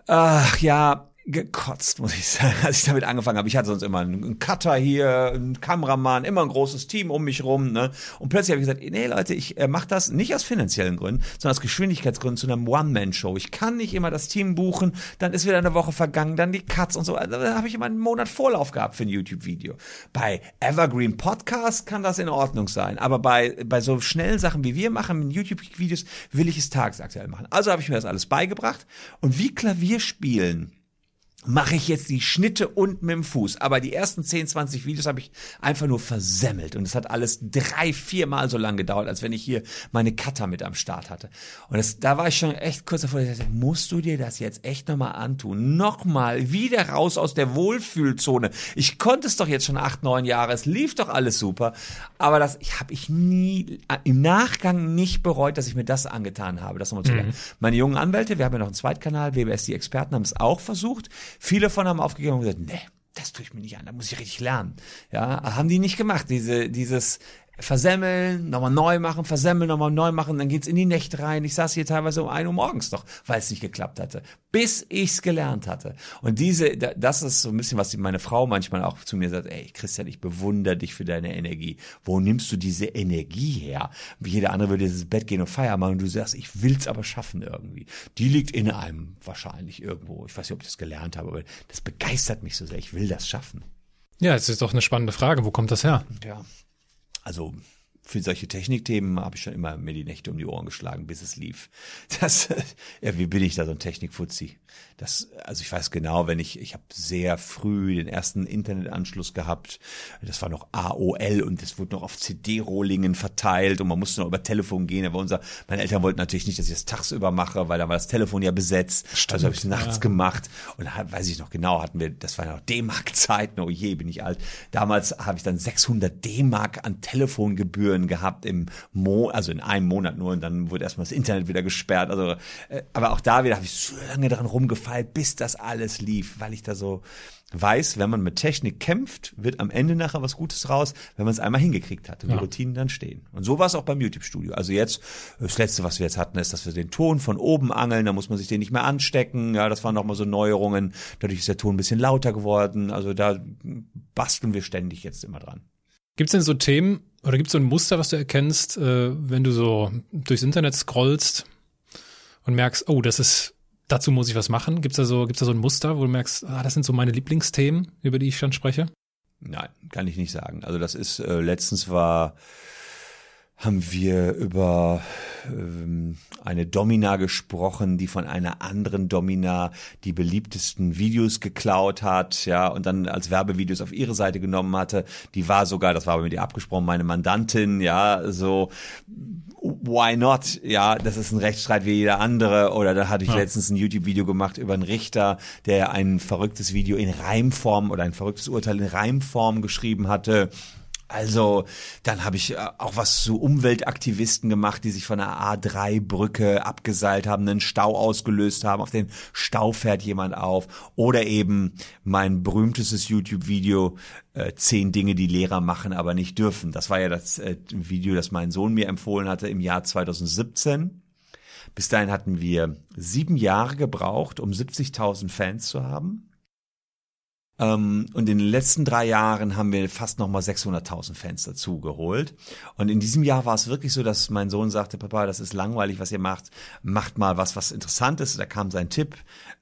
ach ja, gekotzt, muss ich sagen, als ich damit angefangen habe. Ich hatte sonst immer einen Cutter hier, einen Kameramann, immer ein großes Team um mich rum. Ne? Und plötzlich habe ich gesagt, nee Leute, ich äh, mache das nicht aus finanziellen Gründen, sondern aus Geschwindigkeitsgründen zu einem One-Man-Show. Ich kann nicht immer das Team buchen, dann ist wieder eine Woche vergangen, dann die Cuts und so. Also, da habe ich immer einen Monat Vorlauf gehabt für ein YouTube-Video. Bei Evergreen Podcast kann das in Ordnung sein, aber bei, bei so schnellen Sachen, wie wir machen, mit YouTube-Videos, will ich es tagesaktuell machen. Also habe ich mir das alles beigebracht. Und wie Klavier spielen mache ich jetzt die Schnitte unten mit dem Fuß. Aber die ersten 10, 20 Videos habe ich einfach nur versemmelt. Und es hat alles drei, viermal so lang gedauert, als wenn ich hier meine Cutter mit am Start hatte. Und das, da war ich schon echt kurz davor, ich dachte, musst du dir das jetzt echt nochmal antun? Nochmal, wieder raus aus der Wohlfühlzone. Ich konnte es doch jetzt schon acht, neun Jahre. Es lief doch alles super. Aber das habe ich nie, im Nachgang nicht bereut, dass ich mir das angetan habe. Das nochmal zu lernen. Mhm. Meine jungen Anwälte, wir haben ja noch einen Zweitkanal, WBS die Experten, haben es auch versucht. Viele von haben aufgegeben und gesagt, nee, das tue ich mir nicht an, da muss ich richtig lernen. Ja, haben die nicht gemacht, diese, dieses, versemmeln, nochmal neu machen, versemmeln, nochmal neu machen, dann geht's in die Nächte rein. Ich saß hier teilweise um ein Uhr morgens noch, weil es nicht geklappt hatte, bis ich's gelernt hatte. Und diese, das ist so ein bisschen, was meine Frau manchmal auch zu mir sagt, ey Christian, ich bewundere dich für deine Energie. Wo nimmst du diese Energie her? Wie jeder andere würde ins Bett gehen und Feier machen und du sagst, ich will's aber schaffen irgendwie. Die liegt in einem wahrscheinlich irgendwo. Ich weiß nicht, ob ich das gelernt habe, aber das begeistert mich so sehr. Ich will das schaffen. Ja, es ist doch eine spannende Frage. Wo kommt das her? Ja, also für solche Technikthemen habe ich schon immer mir die Nächte um die Ohren geschlagen, bis es lief. Das, ja, wie bin ich da so ein Technikfuzzi? Das, also ich weiß genau, wenn ich, ich habe sehr früh den ersten Internetanschluss gehabt. Das war noch AOL und das wurde noch auf CD-Rohlingen verteilt und man musste noch über Telefon gehen. Aber unser, meine Eltern wollten natürlich nicht, dass ich das tagsüber mache, weil da war das Telefon ja besetzt. Stimmt, also habe ich es nachts ja. gemacht und da weiß ich noch genau, hatten wir, das war noch D-Mark-Zeiten. Oh je, bin ich alt. Damals habe ich dann 600 D-Mark an Telefongebühren gehabt im Mo, also in einem Monat nur und dann wurde erstmal das Internet wieder gesperrt. Also, äh, aber auch da wieder habe ich so lange daran rumgefeilt, bis das alles lief, weil ich da so weiß, wenn man mit Technik kämpft, wird am Ende nachher was Gutes raus, wenn man es einmal hingekriegt hat und ja. die Routinen dann stehen. Und so war es auch beim YouTube-Studio. Also jetzt, das Letzte, was wir jetzt hatten, ist, dass wir den Ton von oben angeln, da muss man sich den nicht mehr anstecken. Ja, das waren nochmal so Neuerungen. Dadurch ist der Ton ein bisschen lauter geworden. Also da basteln wir ständig jetzt immer dran. Gibt es denn so Themen oder gibt es so ein Muster, was du erkennst, äh, wenn du so durchs Internet scrollst und merkst, oh, das ist dazu muss ich was machen? Gibt es da so, gibt's da so ein Muster, wo du merkst, ah, das sind so meine Lieblingsthemen, über die ich dann spreche? Nein, kann ich nicht sagen. Also das ist, äh, letztens war, haben wir über ähm, eine Domina gesprochen, die von einer anderen Domina die beliebtesten Videos geklaut hat, ja, und dann als Werbevideos auf ihre Seite genommen hatte. Die war sogar, das war aber mit ihr abgesprochen, meine Mandantin, ja, so why not? Ja, das ist ein Rechtsstreit wie jeder andere. Oder da hatte ich ja. letztens ein YouTube-Video gemacht über einen Richter, der ein verrücktes Video in Reimform oder ein verrücktes Urteil in Reimform geschrieben hatte also dann habe ich äh, auch was zu Umweltaktivisten gemacht, die sich von der A3-Brücke abgeseilt haben, einen Stau ausgelöst haben. Auf den Stau fährt jemand auf. Oder eben mein berühmtestes YouTube-Video, äh, zehn Dinge, die Lehrer machen, aber nicht dürfen. Das war ja das äh, Video, das mein Sohn mir empfohlen hatte im Jahr 2017. Bis dahin hatten wir sieben Jahre gebraucht, um 70.000 Fans zu haben. Ähm, und in den letzten drei Jahren haben wir fast nochmal 600.000 Fans dazu geholt. Und in diesem Jahr war es wirklich so, dass mein Sohn sagte, Papa, das ist langweilig, was ihr macht. Macht mal was, was interessant ist. Da kam sein Tipp,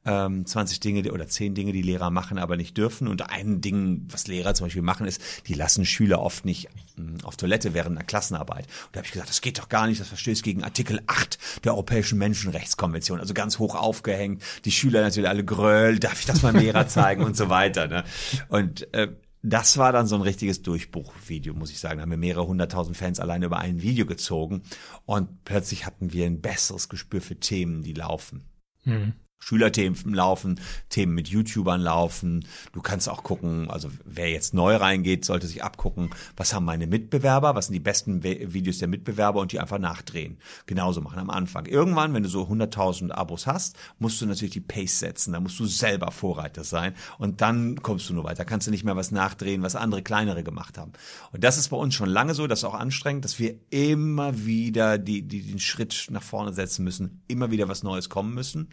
ähm, 20 Dinge oder 10 Dinge, die Lehrer machen, aber nicht dürfen. Und ein Ding, was Lehrer zum Beispiel machen, ist, die lassen Schüler oft nicht mh, auf Toilette während einer Klassenarbeit. Und da habe ich gesagt, das geht doch gar nicht, das verstößt gegen Artikel 8 der Europäischen Menschenrechtskonvention. Also ganz hoch aufgehängt. Die Schüler natürlich alle gröll, darf ich das meinem Lehrer zeigen und so weiter. Ne? Und äh, das war dann so ein richtiges Durchbruchvideo, muss ich sagen. Da haben wir mehrere hunderttausend Fans alleine über ein Video gezogen und plötzlich hatten wir ein besseres Gespür für Themen, die laufen. Mhm. Schülerthemen laufen, Themen mit YouTubern laufen. Du kannst auch gucken, also wer jetzt neu reingeht, sollte sich abgucken, was haben meine Mitbewerber, was sind die besten Videos der Mitbewerber und die einfach nachdrehen. Genauso machen am Anfang. Irgendwann, wenn du so 100.000 Abos hast, musst du natürlich die Pace setzen, da musst du selber Vorreiter sein und dann kommst du nur weiter. Kannst du nicht mehr was nachdrehen, was andere kleinere gemacht haben. Und das ist bei uns schon lange so, das ist auch anstrengend, dass wir immer wieder die, die, den Schritt nach vorne setzen müssen, immer wieder was Neues kommen müssen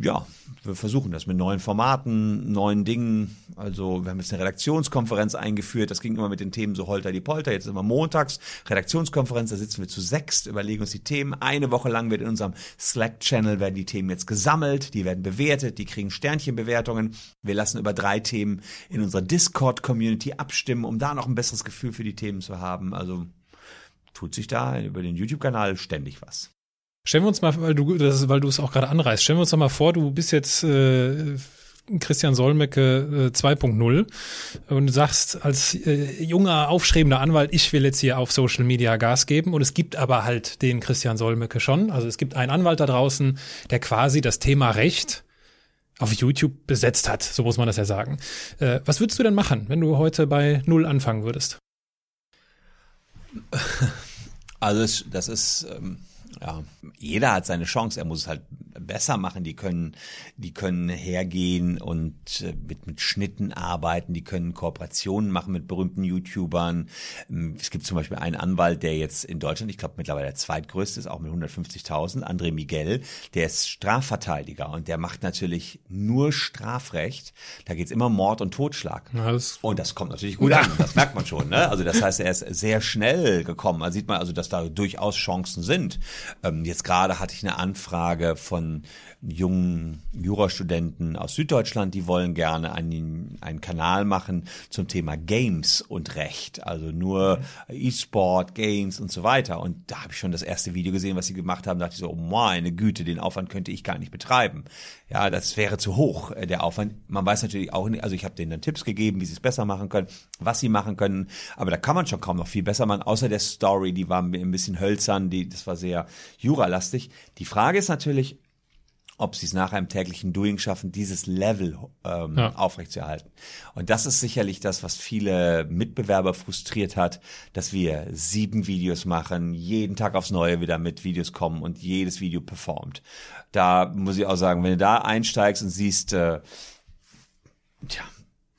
ja, wir versuchen das mit neuen Formaten, neuen Dingen. Also wir haben jetzt eine Redaktionskonferenz eingeführt. Das ging immer mit den Themen so holter die Polter. Jetzt immer montags Redaktionskonferenz. Da sitzen wir zu sechst, überlegen uns die Themen. Eine Woche lang wird in unserem Slack-Channel werden die Themen jetzt gesammelt. Die werden bewertet. Die kriegen Sternchenbewertungen. Wir lassen über drei Themen in unserer Discord-Community abstimmen, um da noch ein besseres Gefühl für die Themen zu haben. Also tut sich da über den YouTube-Kanal ständig was. Stellen wir uns mal, weil du, das weil du es auch gerade anreißt, stellen wir uns doch mal vor, du bist jetzt äh, Christian Solmecke äh, 2.0 und sagst als äh, junger, aufstrebender Anwalt, ich will jetzt hier auf Social Media Gas geben und es gibt aber halt den Christian Solmecke schon. Also es gibt einen Anwalt da draußen, der quasi das Thema Recht auf YouTube besetzt hat, so muss man das ja sagen. Äh, was würdest du denn machen, wenn du heute bei Null anfangen würdest? Also das ist... Ähm ja, jeder hat seine Chance. Er muss es halt besser machen. Die können, die können hergehen und äh, mit, mit Schnitten arbeiten. Die können Kooperationen machen mit berühmten YouTubern. Ähm, es gibt zum Beispiel einen Anwalt, der jetzt in Deutschland, ich glaube mittlerweile der zweitgrößte ist, auch mit 150.000, André Miguel. Der ist Strafverteidiger und der macht natürlich nur Strafrecht. Da geht's immer Mord und Totschlag. Ja, und das kommt natürlich gut an. Das merkt man schon. Ne? Also das heißt, er ist sehr schnell gekommen. Da sieht man also, dass da durchaus Chancen sind. Ähm, jetzt gerade hatte ich eine Anfrage von jungen Jurastudenten aus Süddeutschland, die wollen gerne einen, einen Kanal machen zum Thema Games und Recht, also nur E-Sport, Games und so weiter. Und da habe ich schon das erste Video gesehen, was sie gemacht haben, da dachte ich so, oh meine Güte, den Aufwand könnte ich gar nicht betreiben. Ja, das wäre zu hoch, äh, der Aufwand. Man weiß natürlich auch nicht, also ich habe denen dann Tipps gegeben, wie sie es besser machen können, was sie machen können, aber da kann man schon kaum noch viel besser machen, außer der Story, die war ein bisschen hölzern, die, das war sehr juralastig. Die Frage ist natürlich, ob sie es nach einem täglichen Doing schaffen, dieses Level ähm, ja. aufrechtzuerhalten. Und das ist sicherlich das, was viele Mitbewerber frustriert hat, dass wir sieben Videos machen, jeden Tag aufs Neue wieder mit Videos kommen und jedes Video performt. Da muss ich auch sagen, wenn du da einsteigst und siehst, äh, tja,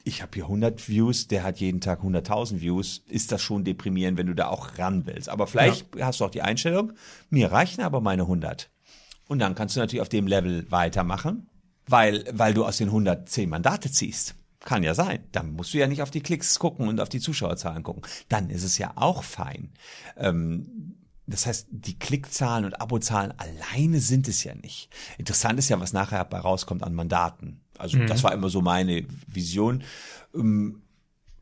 ich habe hier 100 Views, der hat jeden Tag 100.000 Views, ist das schon deprimierend, wenn du da auch ran willst. Aber vielleicht ja. hast du auch die Einstellung, mir reichen aber meine 100. Und dann kannst du natürlich auf dem Level weitermachen, weil, weil du aus den 110 Mandate ziehst. Kann ja sein. Dann musst du ja nicht auf die Klicks gucken und auf die Zuschauerzahlen gucken. Dann ist es ja auch fein. Ähm, das heißt, die Klickzahlen und Abozahlen alleine sind es ja nicht. Interessant ist ja, was nachher dabei rauskommt an Mandaten. Also mhm. das war immer so meine Vision. Ähm,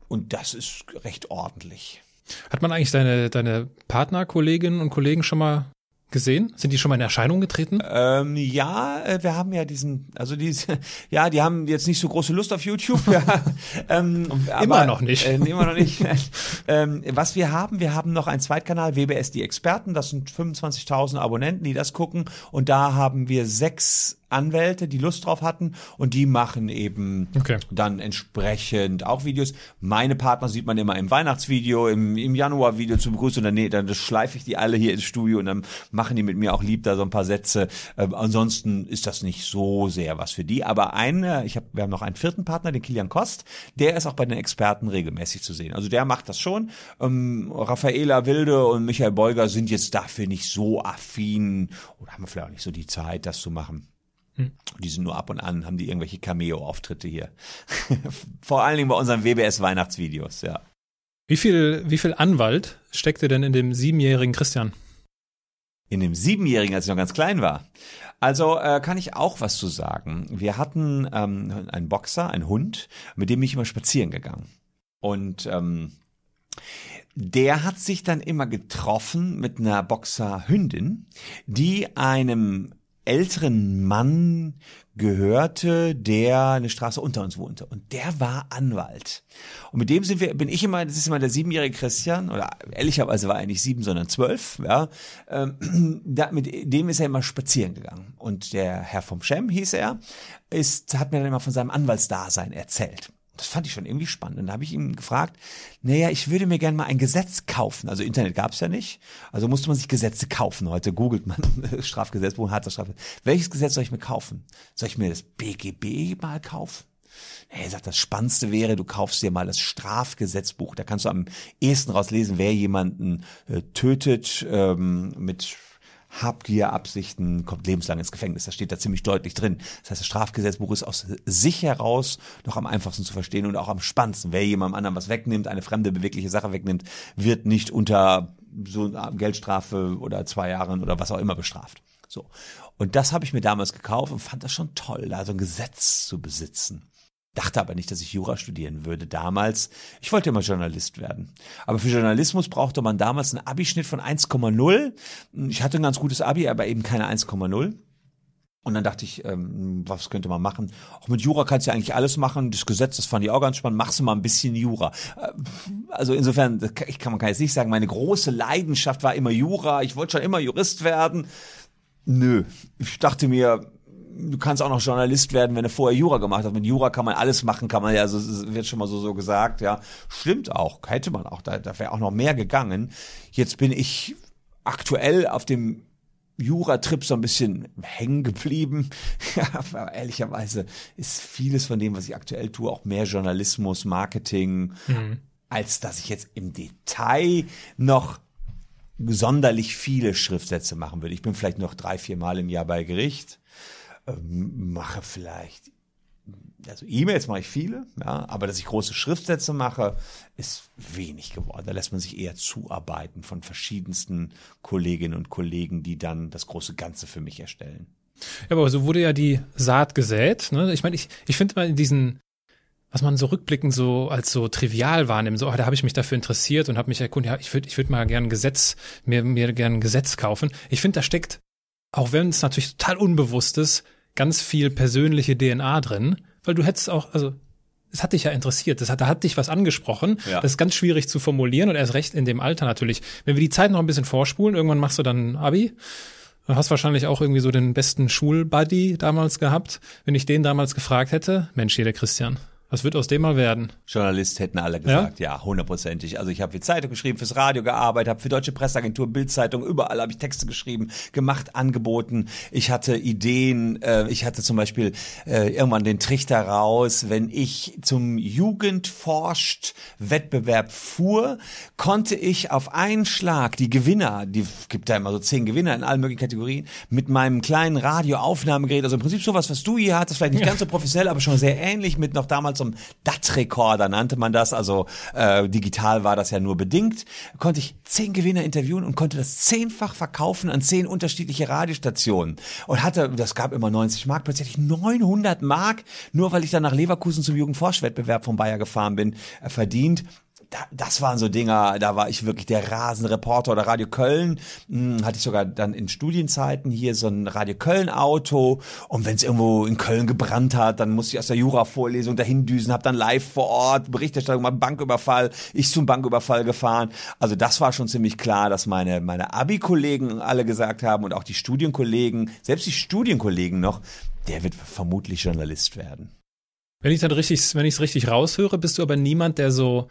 und das ist recht ordentlich. Hat man eigentlich deine, deine Partnerkolleginnen und Kollegen schon mal gesehen? Sind die schon mal in Erscheinung getreten? Ähm, ja, äh, wir haben ja diesen, also diese, ja, die haben jetzt nicht so große Lust auf YouTube. Ja, ähm, immer aber, noch nicht. Äh, immer noch nicht. ähm, was wir haben, wir haben noch einen Zweitkanal, WBS die Experten, das sind 25.000 Abonnenten, die das gucken und da haben wir sechs Anwälte, die Lust drauf hatten und die machen eben okay. dann entsprechend auch Videos. Meine Partner sieht man immer im Weihnachtsvideo, im, im Januar-Video zur Begrüßung, dann, nee, dann schleife ich die alle hier ins Studio und dann machen die mit mir auch lieb da so ein paar Sätze. Äh, ansonsten ist das nicht so sehr was für die. Aber eine, ich hab, wir haben noch einen vierten Partner, den Kilian Kost, der ist auch bei den Experten regelmäßig zu sehen. Also der macht das schon. Ähm, Raffaela Wilde und Michael Beuger sind jetzt dafür nicht so affin oder haben vielleicht auch nicht so die Zeit, das zu machen. Hm. Die sind nur ab und an, haben die irgendwelche Cameo-Auftritte hier. Vor allen Dingen bei unseren WBS-Weihnachtsvideos, ja. Wie viel, wie viel Anwalt steckte denn in dem siebenjährigen Christian? In dem siebenjährigen, als ich noch ganz klein war. Also äh, kann ich auch was zu sagen. Wir hatten ähm, einen Boxer, einen Hund, mit dem bin ich immer spazieren gegangen. Und ähm, der hat sich dann immer getroffen mit einer Boxerhündin, die einem älteren Mann gehörte, der eine Straße unter uns wohnte. Und der war Anwalt. Und mit dem sind wir, bin ich immer, das ist immer der siebenjährige Christian, oder ehrlicherweise war er nicht sieben, sondern zwölf, ja. Ähm, da, mit dem ist er immer spazieren gegangen. Und der Herr vom Schem hieß er, ist, hat mir dann immer von seinem Anwaltsdasein erzählt. Das fand ich schon irgendwie spannend. Und da habe ich ihn gefragt, naja, ich würde mir gerne mal ein Gesetz kaufen. Also Internet gab es ja nicht. Also musste man sich Gesetze kaufen. Heute googelt man Strafgesetzbuch, hat das Strafgesetz. Welches Gesetz soll ich mir kaufen? Soll ich mir das BGB mal kaufen? Er sagt, das Spannendste wäre, du kaufst dir mal das Strafgesetzbuch. Da kannst du am ehesten rauslesen, wer jemanden äh, tötet ähm, mit Habgier-Absichten, kommt lebenslang ins Gefängnis. Das steht da ziemlich deutlich drin. Das heißt, das Strafgesetzbuch ist aus sich heraus noch am einfachsten zu verstehen und auch am spannendsten. Wer jemandem anderen was wegnimmt, eine fremde bewegliche Sache wegnimmt, wird nicht unter so Geldstrafe oder zwei Jahren oder was auch immer bestraft. So. Und das habe ich mir damals gekauft und fand das schon toll, da so ein Gesetz zu besitzen dachte aber nicht, dass ich Jura studieren würde damals. Ich wollte immer Journalist werden. Aber für Journalismus brauchte man damals einen Abischnitt von 1,0. Ich hatte ein ganz gutes Abi, aber eben keine 1,0. Und dann dachte ich, ähm, was könnte man machen? Auch mit Jura kannst du ja eigentlich alles machen. Das Gesetz, das fand ich auch ganz spannend. Machst du mal ein bisschen Jura. Äh, also insofern, ich kann man kann jetzt nicht sagen, meine große Leidenschaft war immer Jura. Ich wollte schon immer Jurist werden. Nö. Ich dachte mir, du kannst auch noch Journalist werden, wenn du vorher Jura gemacht hast. Mit Jura kann man alles machen, kann man ja, so wird schon mal so, so gesagt, ja. Stimmt auch, hätte man auch, da, da wäre auch noch mehr gegangen. Jetzt bin ich aktuell auf dem Jura-Trip so ein bisschen hängen geblieben. Ja, aber ehrlicherweise ist vieles von dem, was ich aktuell tue, auch mehr Journalismus, Marketing, mhm. als dass ich jetzt im Detail noch sonderlich viele Schriftsätze machen würde. Ich bin vielleicht noch drei, vier Mal im Jahr bei Gericht mache vielleicht, also E-Mails mache ich viele, ja, aber dass ich große Schriftsätze mache, ist wenig geworden. Da lässt man sich eher zuarbeiten von verschiedensten Kolleginnen und Kollegen, die dann das große Ganze für mich erstellen. Ja, aber so wurde ja die Saat gesät. Ne? Ich meine, ich, ich finde mal in diesen, was man so rückblickend so als so trivial wahrnimmt, so, ah, da habe ich mich dafür interessiert und habe mich erkundigt, ja, ich würde ich würd mal gern ein Gesetz, mir, mir gern ein Gesetz kaufen. Ich finde, da steckt, auch wenn es natürlich total unbewusst ist, ganz viel persönliche DNA drin, weil du hättest auch, also es hat dich ja interessiert, das hat, da hat dich was angesprochen. Ja. Das ist ganz schwierig zu formulieren und erst recht in dem Alter natürlich. Wenn wir die Zeit noch ein bisschen vorspulen, irgendwann machst du dann Abi. Du hast wahrscheinlich auch irgendwie so den besten Schulbuddy damals gehabt. Wenn ich den damals gefragt hätte, Mensch, hier der Christian, was wird aus dem mal werden? Journalist hätten alle gesagt, ja, hundertprozentig. Ja, also ich habe für Zeitung geschrieben, fürs Radio gearbeitet, habe für Deutsche Presseagentur, Bildzeitung, überall habe ich Texte geschrieben, gemacht, angeboten. Ich hatte Ideen. Äh, ich hatte zum Beispiel äh, irgendwann den Trichter raus, wenn ich zum Jugendforscht Wettbewerb fuhr, konnte ich auf einen Schlag die Gewinner, die gibt da immer so zehn Gewinner in allen möglichen Kategorien, mit meinem kleinen Radioaufnahmegerät, also im Prinzip sowas, was du hier hattest, vielleicht nicht ja. ganz so professionell, aber schon sehr ähnlich mit noch damals einem DAT-Rekorder nannte man das, also äh, digital war das ja nur bedingt, konnte ich zehn Gewinner interviewen und konnte das zehnfach verkaufen an zehn unterschiedliche Radiostationen. Und hatte, das gab immer 90 Mark, plötzlich 900 Mark, nur weil ich dann nach Leverkusen zum Jugendforschwettbewerb von Bayer gefahren bin, äh, verdient das waren so Dinger, da war ich wirklich der Rasenreporter oder Radio Köln. Hm, hatte ich sogar dann in Studienzeiten hier so ein Radio Köln Auto. Und wenn es irgendwo in Köln gebrannt hat, dann musste ich aus der Jura-Vorlesung dahin düsen, habe dann live vor Ort Berichterstattung, mal Banküberfall, ich zum Banküberfall gefahren. Also das war schon ziemlich klar, dass meine, meine Abi-Kollegen alle gesagt haben und auch die Studienkollegen, selbst die Studienkollegen noch, der wird vermutlich Journalist werden. Wenn ich dann richtig, wenn ich es richtig raushöre, bist du aber niemand, der so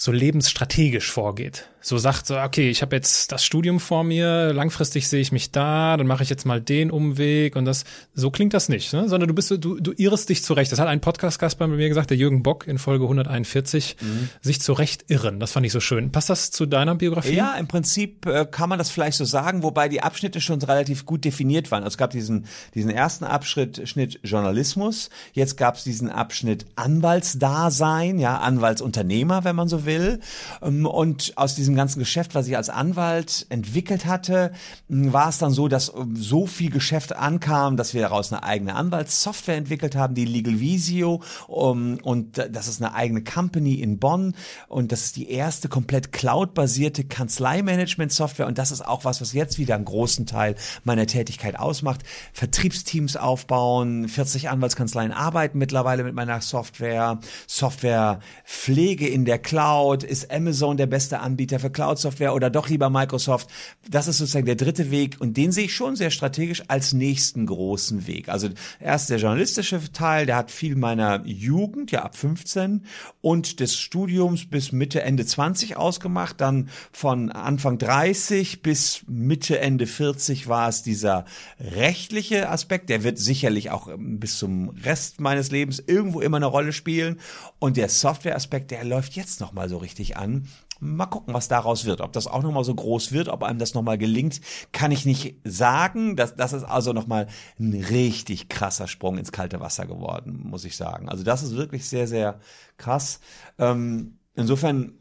so lebensstrategisch vorgeht. So sagt so, okay, ich habe jetzt das Studium vor mir, langfristig sehe ich mich da, dann mache ich jetzt mal den Umweg und das, so klingt das nicht, ne? sondern du bist, du, du irrest dich zurecht. Das hat ein Podcast-Gast bei mir gesagt, der Jürgen Bock in Folge 141, mhm. sich zurecht irren. Das fand ich so schön. Passt das zu deiner Biografie? Ja, im Prinzip äh, kann man das vielleicht so sagen, wobei die Abschnitte schon relativ gut definiert waren. Also es gab diesen, diesen ersten Abschnitt, Schnitt Journalismus, jetzt gab es diesen Abschnitt Anwaltsdasein, ja, Anwaltsunternehmer, wenn man so will. Ähm, und aus diesem ganzen Geschäft, was ich als Anwalt entwickelt hatte, war es dann so, dass ähm, so viel Geschäft ankam, dass wir daraus eine eigene Anwaltssoftware entwickelt haben, die Legal Visio. Ähm, und das ist eine eigene Company in Bonn. Und das ist die erste komplett cloud-basierte Kanzleimanagement-Software. Und das ist auch was, was jetzt wieder einen großen Teil meiner Tätigkeit ausmacht. Vertriebsteams aufbauen, 40 Anwaltskanzleien arbeiten mittlerweile mit meiner Software, Softwarepflege in der Cloud? Ist Amazon der beste Anbieter für Cloud-Software oder doch lieber Microsoft? Das ist sozusagen der dritte Weg und den sehe ich schon sehr strategisch als nächsten großen Weg. Also erst der journalistische Teil, der hat viel meiner Jugend, ja ab 15 und des Studiums bis Mitte, Ende 20 ausgemacht. Dann von Anfang 30 bis Mitte, Ende 40 war es dieser rechtliche Aspekt. Der wird sicherlich auch bis zum Rest meines Lebens irgendwo immer eine Rolle spielen. Und der Software-Aspekt, der läuft jetzt noch mal so richtig an. Mal gucken, was daraus wird. Ob das auch nochmal so groß wird, ob einem das nochmal gelingt, kann ich nicht sagen. Das, das ist also nochmal ein richtig krasser Sprung ins kalte Wasser geworden, muss ich sagen. Also das ist wirklich sehr, sehr krass. Ähm, insofern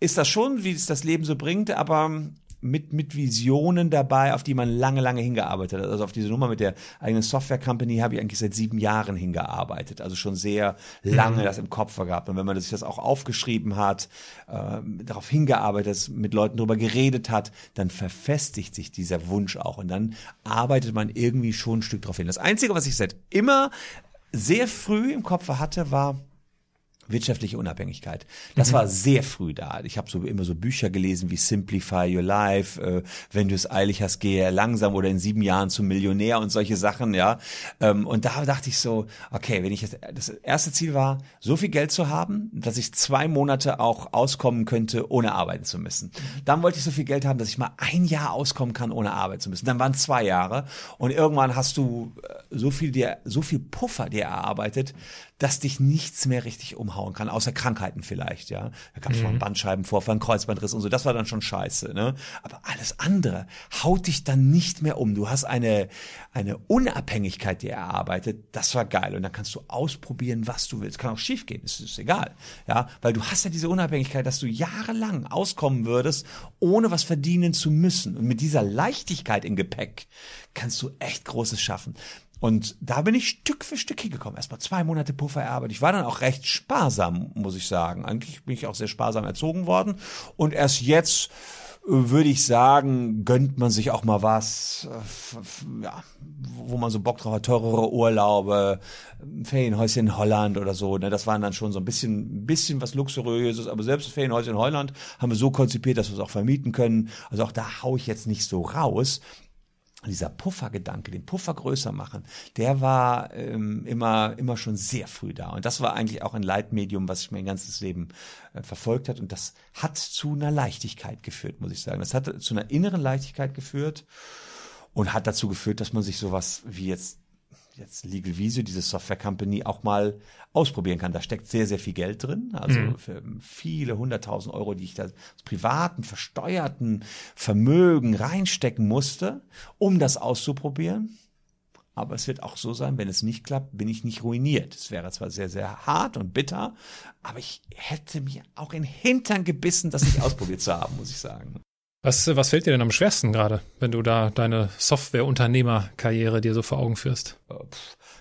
ist das schon, wie es das Leben so bringt, aber mit, mit Visionen dabei, auf die man lange, lange hingearbeitet hat. Also auf diese Nummer mit der eigenen Software Company habe ich eigentlich seit sieben Jahren hingearbeitet. Also schon sehr lange mhm. das im Kopf gehabt. Und wenn man sich das auch aufgeschrieben hat, äh, darauf hingearbeitet, mit Leuten drüber geredet hat, dann verfestigt sich dieser Wunsch auch. Und dann arbeitet man irgendwie schon ein Stück drauf hin. Das Einzige, was ich seit immer sehr früh im Kopf hatte, war, wirtschaftliche Unabhängigkeit. Das mhm. war sehr früh da. Ich habe so immer so Bücher gelesen wie Simplify Your Life, äh, wenn du es eilig hast, gehe langsam oder in sieben Jahren zum Millionär und solche Sachen, ja. Ähm, und da dachte ich so, okay, wenn ich jetzt, das erste Ziel war, so viel Geld zu haben, dass ich zwei Monate auch auskommen könnte, ohne arbeiten zu müssen. Dann wollte ich so viel Geld haben, dass ich mal ein Jahr auskommen kann, ohne arbeiten zu müssen. Dann waren zwei Jahre und irgendwann hast du äh, so viel dir, so viel Puffer dir erarbeitet, dass dich nichts mehr richtig umhauen kann, außer Krankheiten vielleicht, ja. Da gab es mhm. mal einen Bandscheibenvorfall, einen Kreuzbandriss und so, das war dann schon scheiße, ne? Aber alles andere haut dich dann nicht mehr um. Du hast eine, eine Unabhängigkeit dir erarbeitet, das war geil. Und dann kannst du ausprobieren, was du willst. Kann auch schief gehen, ist, ist egal, ja. Weil du hast ja diese Unabhängigkeit, dass du jahrelang auskommen würdest, ohne was verdienen zu müssen. Und mit dieser Leichtigkeit im Gepäck kannst du echt Großes schaffen. Und da bin ich Stück für Stück hingekommen. Erstmal zwei Monate Puffer erarbeitet. Ich war dann auch recht sparsam, muss ich sagen. Eigentlich bin ich auch sehr sparsam erzogen worden. Und erst jetzt äh, würde ich sagen, gönnt man sich auch mal was, äh, ja, wo man so Bock drauf hat, teurere Urlaube, Ferienhäuschen in Holland oder so. Ne? Das waren dann schon so ein bisschen, bisschen was Luxuriöses, aber selbst Ferienhäuschen in Holland haben wir so konzipiert, dass wir es auch vermieten können. Also auch da hau ich jetzt nicht so raus dieser Puffergedanke, den Puffer größer machen, der war ähm, immer immer schon sehr früh da und das war eigentlich auch ein Leitmedium, was ich mein ganzes Leben äh, verfolgt hat und das hat zu einer Leichtigkeit geführt, muss ich sagen. Das hat zu einer inneren Leichtigkeit geführt und hat dazu geführt, dass man sich sowas wie jetzt jetzt Legal Visio, diese Software Company, auch mal ausprobieren kann. Da steckt sehr, sehr viel Geld drin. Also mhm. für viele hunderttausend Euro, die ich da aus privaten, versteuerten Vermögen reinstecken musste, um das auszuprobieren. Aber es wird auch so sein, wenn es nicht klappt, bin ich nicht ruiniert. Es wäre zwar sehr, sehr hart und bitter, aber ich hätte mir auch in Hintern gebissen, das nicht ausprobiert zu haben, muss ich sagen. Was, was fällt dir denn am schwersten gerade, wenn du da deine Software-Unternehmerkarriere dir so vor Augen führst? Äh,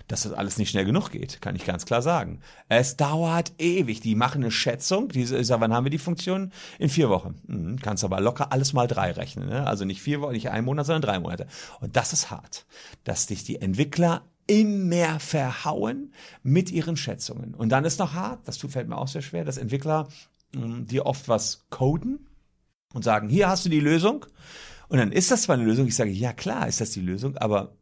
dass das alles nicht schnell genug geht, kann ich ganz klar sagen. Es dauert ewig. Die machen eine Schätzung. Diese ist, wann haben wir die Funktion? In vier Wochen. Mhm, kannst aber locker alles mal drei rechnen. Ne? Also nicht vier Wochen, nicht ein Monat, sondern drei Monate. Und das ist hart, dass dich die Entwickler immer verhauen mit ihren Schätzungen. Und dann ist noch hart, das fällt mir auch sehr schwer, dass Entwickler dir oft was coden und sagen, hier hast du die Lösung. Und dann ist das zwar eine Lösung, ich sage, ja klar ist das die Lösung, aber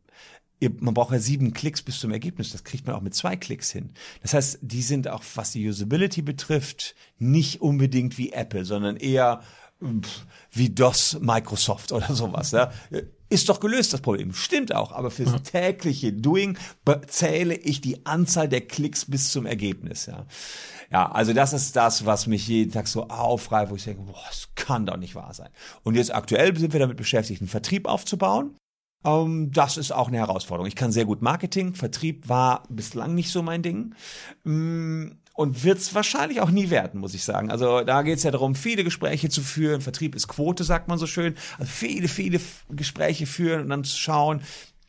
man braucht ja sieben Klicks bis zum Ergebnis. Das kriegt man auch mit zwei Klicks hin. Das heißt, die sind auch, was die Usability betrifft, nicht unbedingt wie Apple, sondern eher wie DOS Microsoft oder sowas. Ja. Ist doch gelöst, das Problem. Stimmt auch, aber fürs ja. tägliche Doing zähle ich die Anzahl der Klicks bis zum Ergebnis. Ja. ja, also das ist das, was mich jeden Tag so aufreibt, wo ich denke, boah, das kann doch nicht wahr sein. Und jetzt aktuell sind wir damit beschäftigt, einen Vertrieb aufzubauen. Um, ähm, das ist auch eine Herausforderung. Ich kann sehr gut Marketing. Vertrieb war bislang nicht so mein Ding. Und wird es wahrscheinlich auch nie werden, muss ich sagen. Also da geht es ja darum, viele Gespräche zu führen. Vertrieb ist Quote, sagt man so schön. Also viele, viele Gespräche führen und dann zu schauen,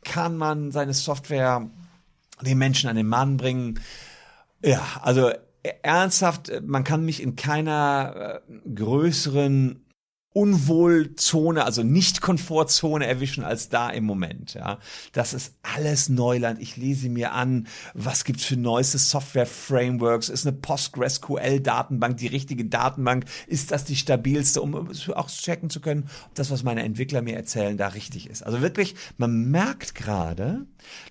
kann man seine Software den Menschen an den Mann bringen. Ja, also e-, ernsthaft, man kann mich in keiner äh, größeren Unwohlzone, also nicht Komfortzone erwischen als da im Moment. Ja, das ist alles Neuland. Ich lese mir an, was gibt's für neueste Software-Frameworks? Ist eine PostgreSQL-Datenbank die richtige Datenbank? Ist das die stabilste, um auch checken zu können, ob das, was meine Entwickler mir erzählen, da richtig ist? Also wirklich, man merkt gerade,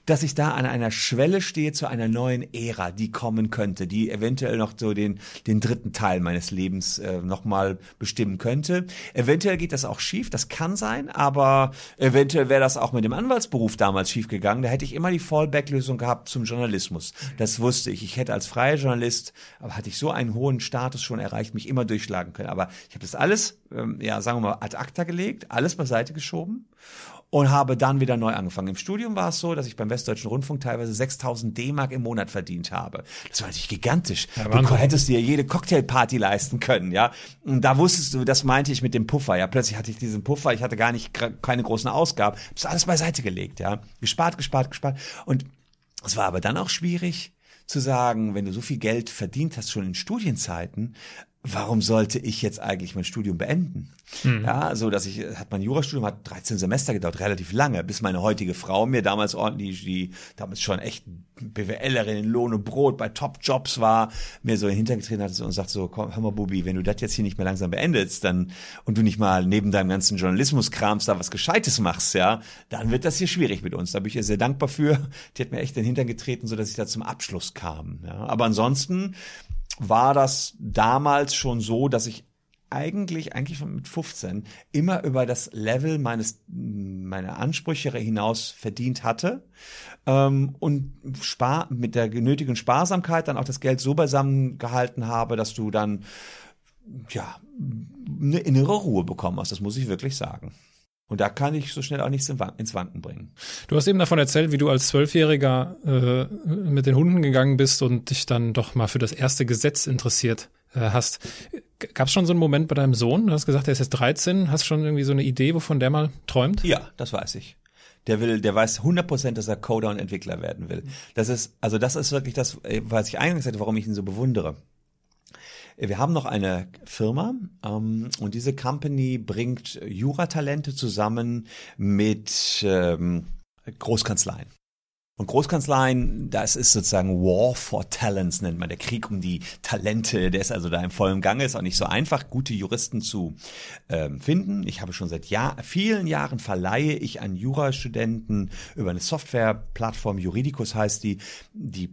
dass ich da an einer Schwelle stehe zu einer neuen Ära, die kommen könnte, die eventuell noch so den den dritten Teil meines Lebens äh, nochmal bestimmen könnte. Eventuell geht das auch schief, das kann sein, aber eventuell wäre das auch mit dem Anwaltsberuf damals schief gegangen. Da hätte ich immer die Fallback-Lösung gehabt zum Journalismus. Das wusste ich. Ich hätte als freier Journalist, aber hatte ich so einen hohen Status schon erreicht, mich immer durchschlagen können. Aber ich habe das alles, ähm, ja, sagen wir mal, ad acta gelegt, alles beiseite geschoben und habe dann wieder neu angefangen. Im Studium war es so, dass ich beim Westdeutschen Rundfunk teilweise 6000 D-Mark im Monat verdient habe. Das war natürlich gigantisch. Ja, du hättest dir jede Cocktailparty leisten können, ja. Und da wusstest du, das meinte ich mit dem Puffer, ja. Plötzlich hatte ich diesen Puffer, ich hatte gar nicht keine großen Ausgaben. Das alles beiseite gelegt, ja. Gespart, gespart, gespart. Und es war aber dann auch schwierig zu sagen, wenn du so viel Geld verdient hast schon in Studienzeiten, warum sollte ich jetzt eigentlich mein Studium beenden? Mhm. Ja, so dass ich, hat mein Jurastudium hat 13 Semester gedauert, relativ lange, bis meine heutige Frau mir damals ordentlich, die damals schon echt BWLerin in Lohn und Brot bei Top-Jobs war, mir so hintergetreten hat und sagt so, komm, hör mal, Bubi, wenn du das jetzt hier nicht mehr langsam beendest, dann, und du nicht mal neben deinem ganzen Journalismuskrams da was Gescheites machst, ja, dann wird das hier schwierig mit uns. Da bin ich ihr sehr dankbar für. Die hat mir echt den Hintern getreten, so dass ich da zum Abschluss kam, ja. Aber ansonsten, war das damals schon so, dass ich eigentlich, eigentlich mit 15 immer über das Level meines meine Ansprüche hinaus verdient hatte ähm, und spar mit der genötigen Sparsamkeit dann auch das Geld so beisammen gehalten habe, dass du dann ja eine innere Ruhe bekommen hast. Das muss ich wirklich sagen. Und da kann ich so schnell auch nichts ins Wanken bringen. Du hast eben davon erzählt, wie du als Zwölfjähriger äh, mit den Hunden gegangen bist und dich dann doch mal für das erste Gesetz interessiert äh, hast. Gab es schon so einen Moment bei deinem Sohn? Du hast gesagt, er ist jetzt 13. Hast du schon irgendwie so eine Idee, wovon der mal träumt? Ja, das weiß ich. Der will, der weiß 100 Prozent, dass er Coder und Entwickler werden will. Das ist, also das ist wirklich das, äh, was ich eingangs sagte, warum ich ihn so bewundere. Wir haben noch eine Firma ähm, und diese Company bringt Juratalente zusammen mit ähm, Großkanzleien. Und Großkanzleien, das ist sozusagen War for Talents, nennt man der Krieg um die Talente. Der ist also da im vollen Gange. Ist auch nicht so einfach, gute Juristen zu ähm, finden. Ich habe schon seit Jahr, vielen Jahren verleihe ich an Jurastudenten über eine Softwareplattform, Juridicus heißt die, die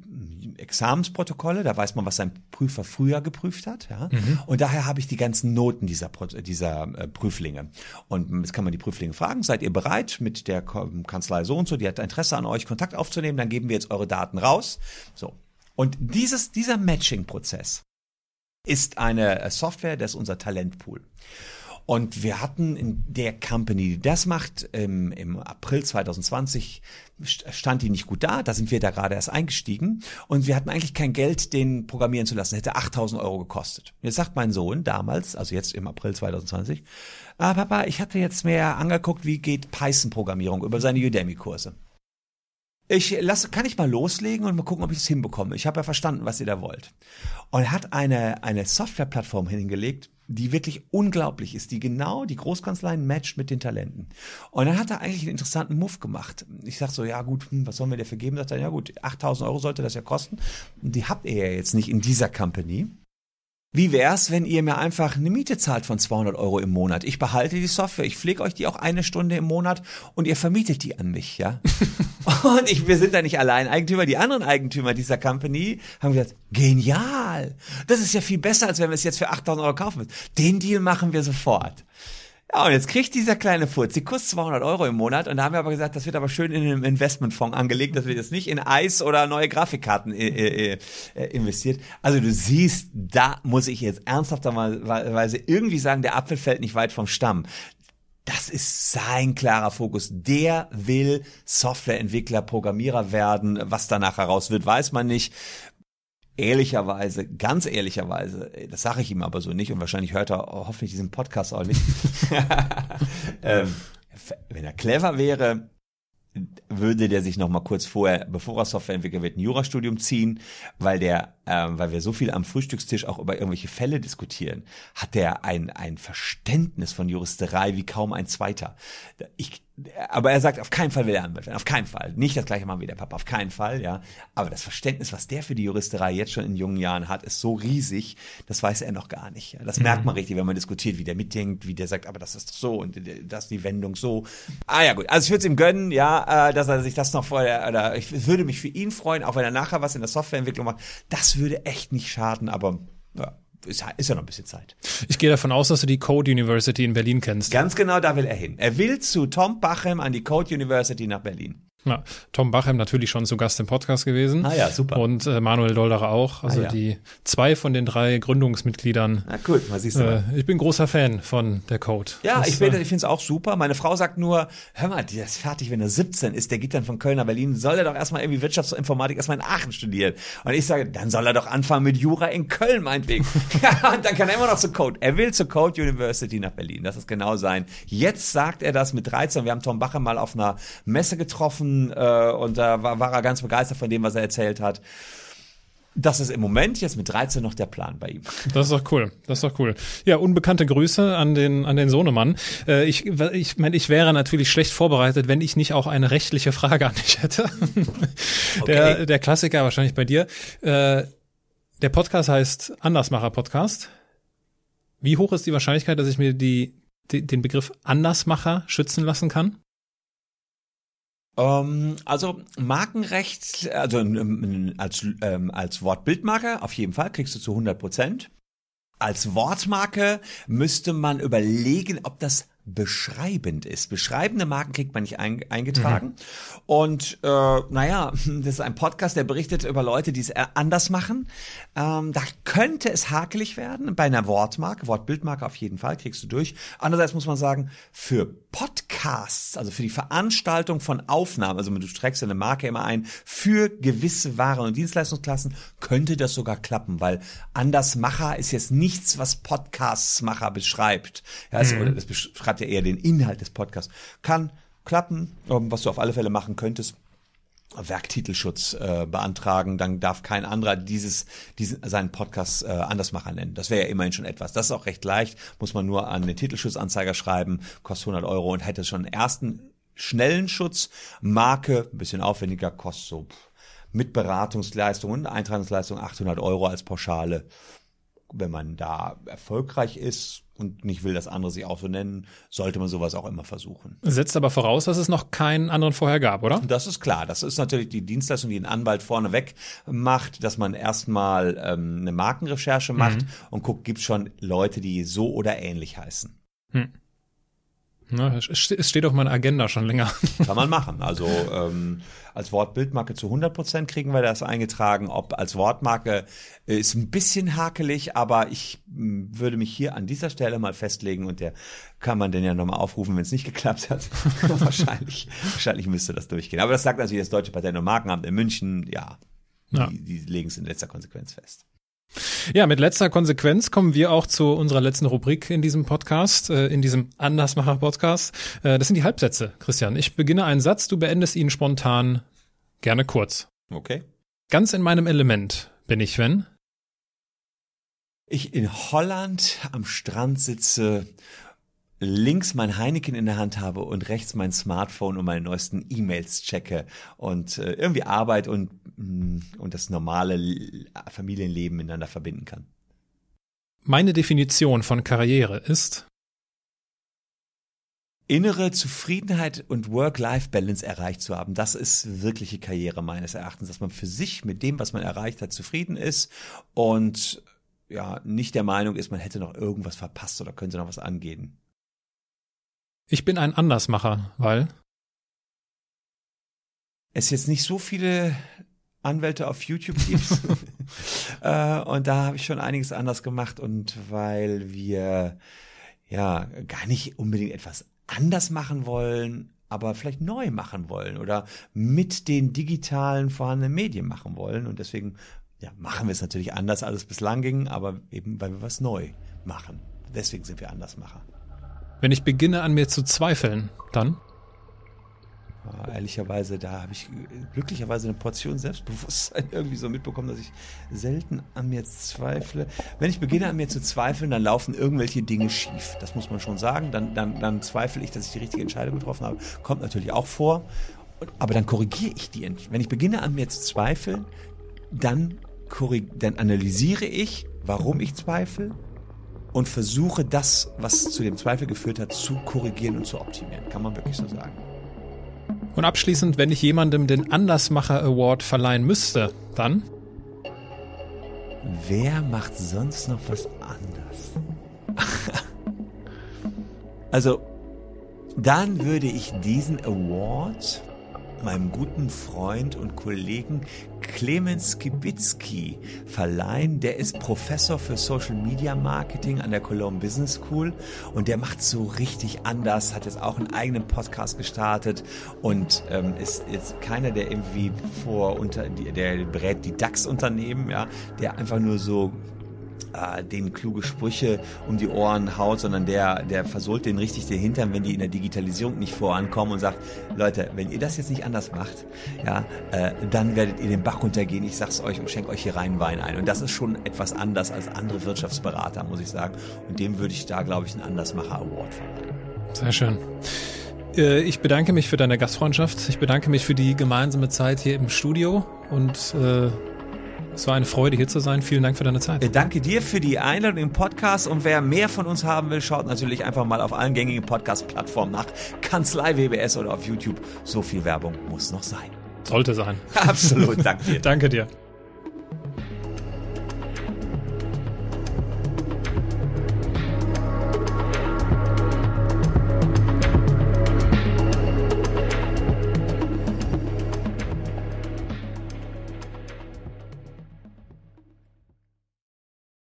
Examensprotokolle. Da weiß man, was sein Prüfer früher geprüft hat. Ja? Mhm. Und daher habe ich die ganzen Noten dieser, dieser äh, Prüflinge. Und jetzt kann man die Prüflinge fragen, seid ihr bereit mit der Kanzlei so und so, die hat Interesse an euch, Kontakt aufzunehmen? aufzunehmen, dann geben wir jetzt eure Daten raus. So. Und dieses, dieser Matching-Prozess ist eine Software, das ist unser Talentpool. Und wir hatten in der Company, die das macht, im, im April 2020 stand die nicht gut da. Da sind wir da gerade erst eingestiegen. Und wir hatten eigentlich kein Geld, den programmieren zu lassen. Hätte 8000 Euro gekostet. Jetzt sagt mein Sohn damals, also jetzt im April 2020, ah, Papa, ich hatte jetzt mehr angeguckt, wie geht Python-Programmierung über seine Udemy-Kurse. Ich lasse, kann ich mal loslegen und mal gucken, ob ich es hinbekomme. Ich habe ja verstanden, was ihr da wollt. Und er hat eine, eine Softwareplattform hingelegt, die wirklich unglaublich ist, die genau die Großkanzleien matcht mit den Talenten. Und dann hat er eigentlich einen interessanten Move gemacht. Ich sag so, ja gut, hm, was sollen wir dir vergeben? Sagt er, ja gut, 8000 Euro sollte das ja kosten. Und die habt ihr ja jetzt nicht in dieser Company. Wie wär's, wenn ihr mir einfach eine Miete zahlt von 200 Euro im Monat? Ich behalte die Software, ich pflege euch die auch eine Stunde im Monat und ihr vermietet die an mich, ja? und ich, wir sind da nicht allein Eigentümer. Die anderen Eigentümer dieser Company haben gesagt, genial! Das ist ja viel besser, als wenn wir es jetzt für 8000 Euro kaufen müssen. Den Deal machen wir sofort. Ja, und jetzt kriegt dieser kleine Furz, die kostet 200 Euro im Monat. Und da haben wir aber gesagt, das wird aber schön in einem Investmentfonds angelegt, dass wir das nicht in Eis oder neue Grafikkarten äh, äh, äh, investiert. Also du siehst, da muss ich jetzt ernsthafterweise irgendwie sagen, der Apfel fällt nicht weit vom Stamm. Das ist sein klarer Fokus. Der will Softwareentwickler, Programmierer werden. Was danach heraus wird, weiß man nicht ehrlicherweise, ganz ehrlicherweise, das sage ich ihm aber so nicht und wahrscheinlich hört er hoffentlich diesen Podcast auch nicht. ähm, wenn er clever wäre, würde der sich noch mal kurz vorher, bevor er Softwareentwickler wird, ein Jurastudium ziehen, weil der, äh, weil wir so viel am Frühstückstisch auch über irgendwelche Fälle diskutieren, hat der ein ein Verständnis von Juristerei wie kaum ein zweiter. Ich aber er sagt, auf keinen Fall will er Anwalt werden, auf keinen Fall. Nicht das gleiche machen wie der Papa, auf keinen Fall, ja. Aber das Verständnis, was der für die Juristerei jetzt schon in jungen Jahren hat, ist so riesig, das weiß er noch gar nicht. Ja. Das mhm. merkt man richtig, wenn man diskutiert, wie der mitdenkt, wie der sagt, aber das ist so und das ist die Wendung so. Ah ja, gut. Also ich würde es ihm gönnen, ja, äh, dass er sich das noch vorher, oder ich würde mich für ihn freuen, auch wenn er nachher was in der Softwareentwicklung macht. Das würde echt nicht schaden, aber ja, ist, ist ja noch ein bisschen Zeit. Ich gehe davon aus, dass du die Code University in Berlin kennst. Ganz genau, da will er hin. Er will zu Tom Bachem an die Code University nach Berlin. Ja, Tom Bachem natürlich schon zu Gast im Podcast gewesen. Ah ja, super. Und äh, Manuel Dolderer auch. Also ah, ja. die zwei von den drei Gründungsmitgliedern. Na cool, mal siehst du. Äh, ich bin großer Fan von der Code. Ja, das, ich, äh, ich finde es auch super. Meine Frau sagt nur, hör mal, der ist fertig, wenn er 17 ist, der geht dann von Köln nach Berlin, soll er doch erstmal irgendwie Wirtschaftsinformatik erstmal in Aachen studieren. Und ich sage, dann soll er doch anfangen mit Jura in Köln, meinetwegen. ja, und dann kann er immer noch zu Code. Er will zur Code University nach Berlin. Das ist genau sein. Jetzt sagt er das mit 13. Wir haben Tom Bachem mal auf einer Messe getroffen äh, und da war, war er ganz begeistert von dem, was er erzählt hat. Das ist im Moment jetzt mit 13 noch der Plan bei ihm. Das ist doch cool. Das ist doch cool. Ja, unbekannte Grüße an den an den Sohnemann. Äh, ich ich meine, ich wäre natürlich schlecht vorbereitet, wenn ich nicht auch eine rechtliche Frage an dich hätte. Okay. Der der Klassiker wahrscheinlich bei dir. Äh, der Podcast heißt Andersmacher Podcast. Wie hoch ist die Wahrscheinlichkeit, dass ich mir die, die den Begriff Andersmacher schützen lassen kann? Ähm, also Markenrecht, also als, ähm, als Wortbildmarke auf jeden Fall kriegst du zu 100 Prozent. Als Wortmarke müsste man überlegen, ob das beschreibend ist. Beschreibende Marken kriegt man nicht ein, eingetragen. Mhm. Und äh, naja, das ist ein Podcast, der berichtet über Leute, die es anders machen. Ähm, da könnte es hakelig werden. Bei einer Wortmarke, Wortbildmarke auf jeden Fall, kriegst du durch. Andererseits muss man sagen, für Podcasts, also für die Veranstaltung von Aufnahmen, also du trägst eine Marke immer ein, für gewisse Waren und Dienstleistungsklassen könnte das sogar klappen, weil Andersmacher ist jetzt nichts, was Podcastsmacher beschreibt. Ja, es, mhm. das beschreibt ja eher den Inhalt des Podcasts. Kann klappen, ähm, was du auf alle Fälle machen könntest. Werktitelschutz äh, beantragen, dann darf kein anderer dieses, diesen, seinen Podcast äh, Andersmacher nennen. Das wäre ja immerhin schon etwas. Das ist auch recht leicht, muss man nur an den Titelschutzanzeiger schreiben, kostet 100 Euro und hätte schon einen ersten schnellen Schutz. Marke, ein bisschen aufwendiger, kostet so mit Beratungsleistung und Eintragungsleistung 800 Euro als Pauschale. Wenn man da erfolgreich ist, und nicht will, dass andere sich auch so nennen, sollte man sowas auch immer versuchen. Setzt aber voraus, dass es noch keinen anderen vorher gab, oder? Das ist klar. Das ist natürlich die Dienstleistung, die ein Anwalt vorneweg macht, dass man erstmal ähm, eine Markenrecherche macht mhm. und guckt, gibt es schon Leute, die so oder ähnlich heißen. Hm. Na, es steht auf meiner Agenda schon länger. Kann man machen. Also ähm, als Wortbildmarke zu 100 Prozent kriegen wir das eingetragen. Ob als Wortmarke ist ein bisschen hakelig, aber ich würde mich hier an dieser Stelle mal festlegen und der kann man denn ja nochmal aufrufen, wenn es nicht geklappt hat. wahrscheinlich, wahrscheinlich müsste das durchgehen. Aber das sagt natürlich das Deutsche Patent- und Markenamt in München. Ja, ja. die, die legen es in letzter Konsequenz fest. Ja, mit letzter Konsequenz kommen wir auch zu unserer letzten Rubrik in diesem Podcast, äh, in diesem Andersmacher-Podcast. Äh, das sind die Halbsätze, Christian. Ich beginne einen Satz, du beendest ihn spontan, gerne kurz. Okay. Ganz in meinem Element bin ich, wenn? Ich in Holland am Strand sitze links mein Heineken in der Hand habe und rechts mein Smartphone und meine neuesten E-Mails checke und äh, irgendwie Arbeit und, mm, und das normale Familienleben miteinander verbinden kann. Meine Definition von Karriere ist innere Zufriedenheit und Work-Life-Balance erreicht zu haben. Das ist wirkliche Karriere meines Erachtens, dass man für sich mit dem, was man erreicht hat, zufrieden ist und ja, nicht der Meinung ist, man hätte noch irgendwas verpasst oder könnte noch was angehen. Ich bin ein Andersmacher, weil es jetzt nicht so viele Anwälte auf YouTube gibt. äh, und da habe ich schon einiges anders gemacht und weil wir ja gar nicht unbedingt etwas anders machen wollen, aber vielleicht neu machen wollen oder mit den digitalen vorhandenen Medien machen wollen. Und deswegen ja, machen wir es natürlich anders, als es bislang ging, aber eben weil wir was neu machen. Deswegen sind wir Andersmacher. Wenn ich beginne an mir zu zweifeln, dann? Ehrlicherweise, da habe ich glücklicherweise eine Portion Selbstbewusstsein irgendwie so mitbekommen, dass ich selten an mir zweifle. Wenn ich beginne an mir zu zweifeln, dann laufen irgendwelche Dinge schief. Das muss man schon sagen. Dann, dann, dann zweifle ich, dass ich die richtige Entscheidung getroffen habe. Kommt natürlich auch vor. Aber dann korrigiere ich die. Wenn ich beginne an mir zu zweifeln, dann, dann analysiere ich, warum ich zweifle und versuche das, was zu dem Zweifel geführt hat, zu korrigieren und zu optimieren. Kann man wirklich so sagen. Und abschließend, wenn ich jemandem den Andersmacher Award verleihen müsste, dann? Wer macht sonst noch was anders? also, dann würde ich diesen Award meinem guten Freund und Kollegen Clemens Skibitzky verleihen. Der ist Professor für Social Media Marketing an der Cologne Business School und der macht so richtig anders, hat jetzt auch einen eigenen Podcast gestartet und ähm, ist jetzt keiner, der irgendwie vor unter, der berät die DAX-Unternehmen, ja, der einfach nur so äh, denen kluge Sprüche um die Ohren haut, sondern der, der versohlt den richtig den Hintern, wenn die in der Digitalisierung nicht vorankommen und sagt, Leute, wenn ihr das jetzt nicht anders macht, ja, äh, dann werdet ihr den Bach runtergehen. Ich sag's euch und schenke euch hier rein Wein ein. Und das ist schon etwas anders als andere Wirtschaftsberater, muss ich sagen. Und dem würde ich da, glaube ich, einen Andersmacher Award verleihen. Sehr schön. Äh, ich bedanke mich für deine Gastfreundschaft. Ich bedanke mich für die gemeinsame Zeit hier im Studio und äh, es war eine Freude, hier zu sein. Vielen Dank für deine Zeit. Danke dir für die Einladung im Podcast. Und wer mehr von uns haben will, schaut natürlich einfach mal auf allen gängigen Podcast-Plattformen nach. Kanzlei WBS oder auf YouTube. So viel Werbung muss noch sein. Sollte sein. Absolut, danke dir. danke dir.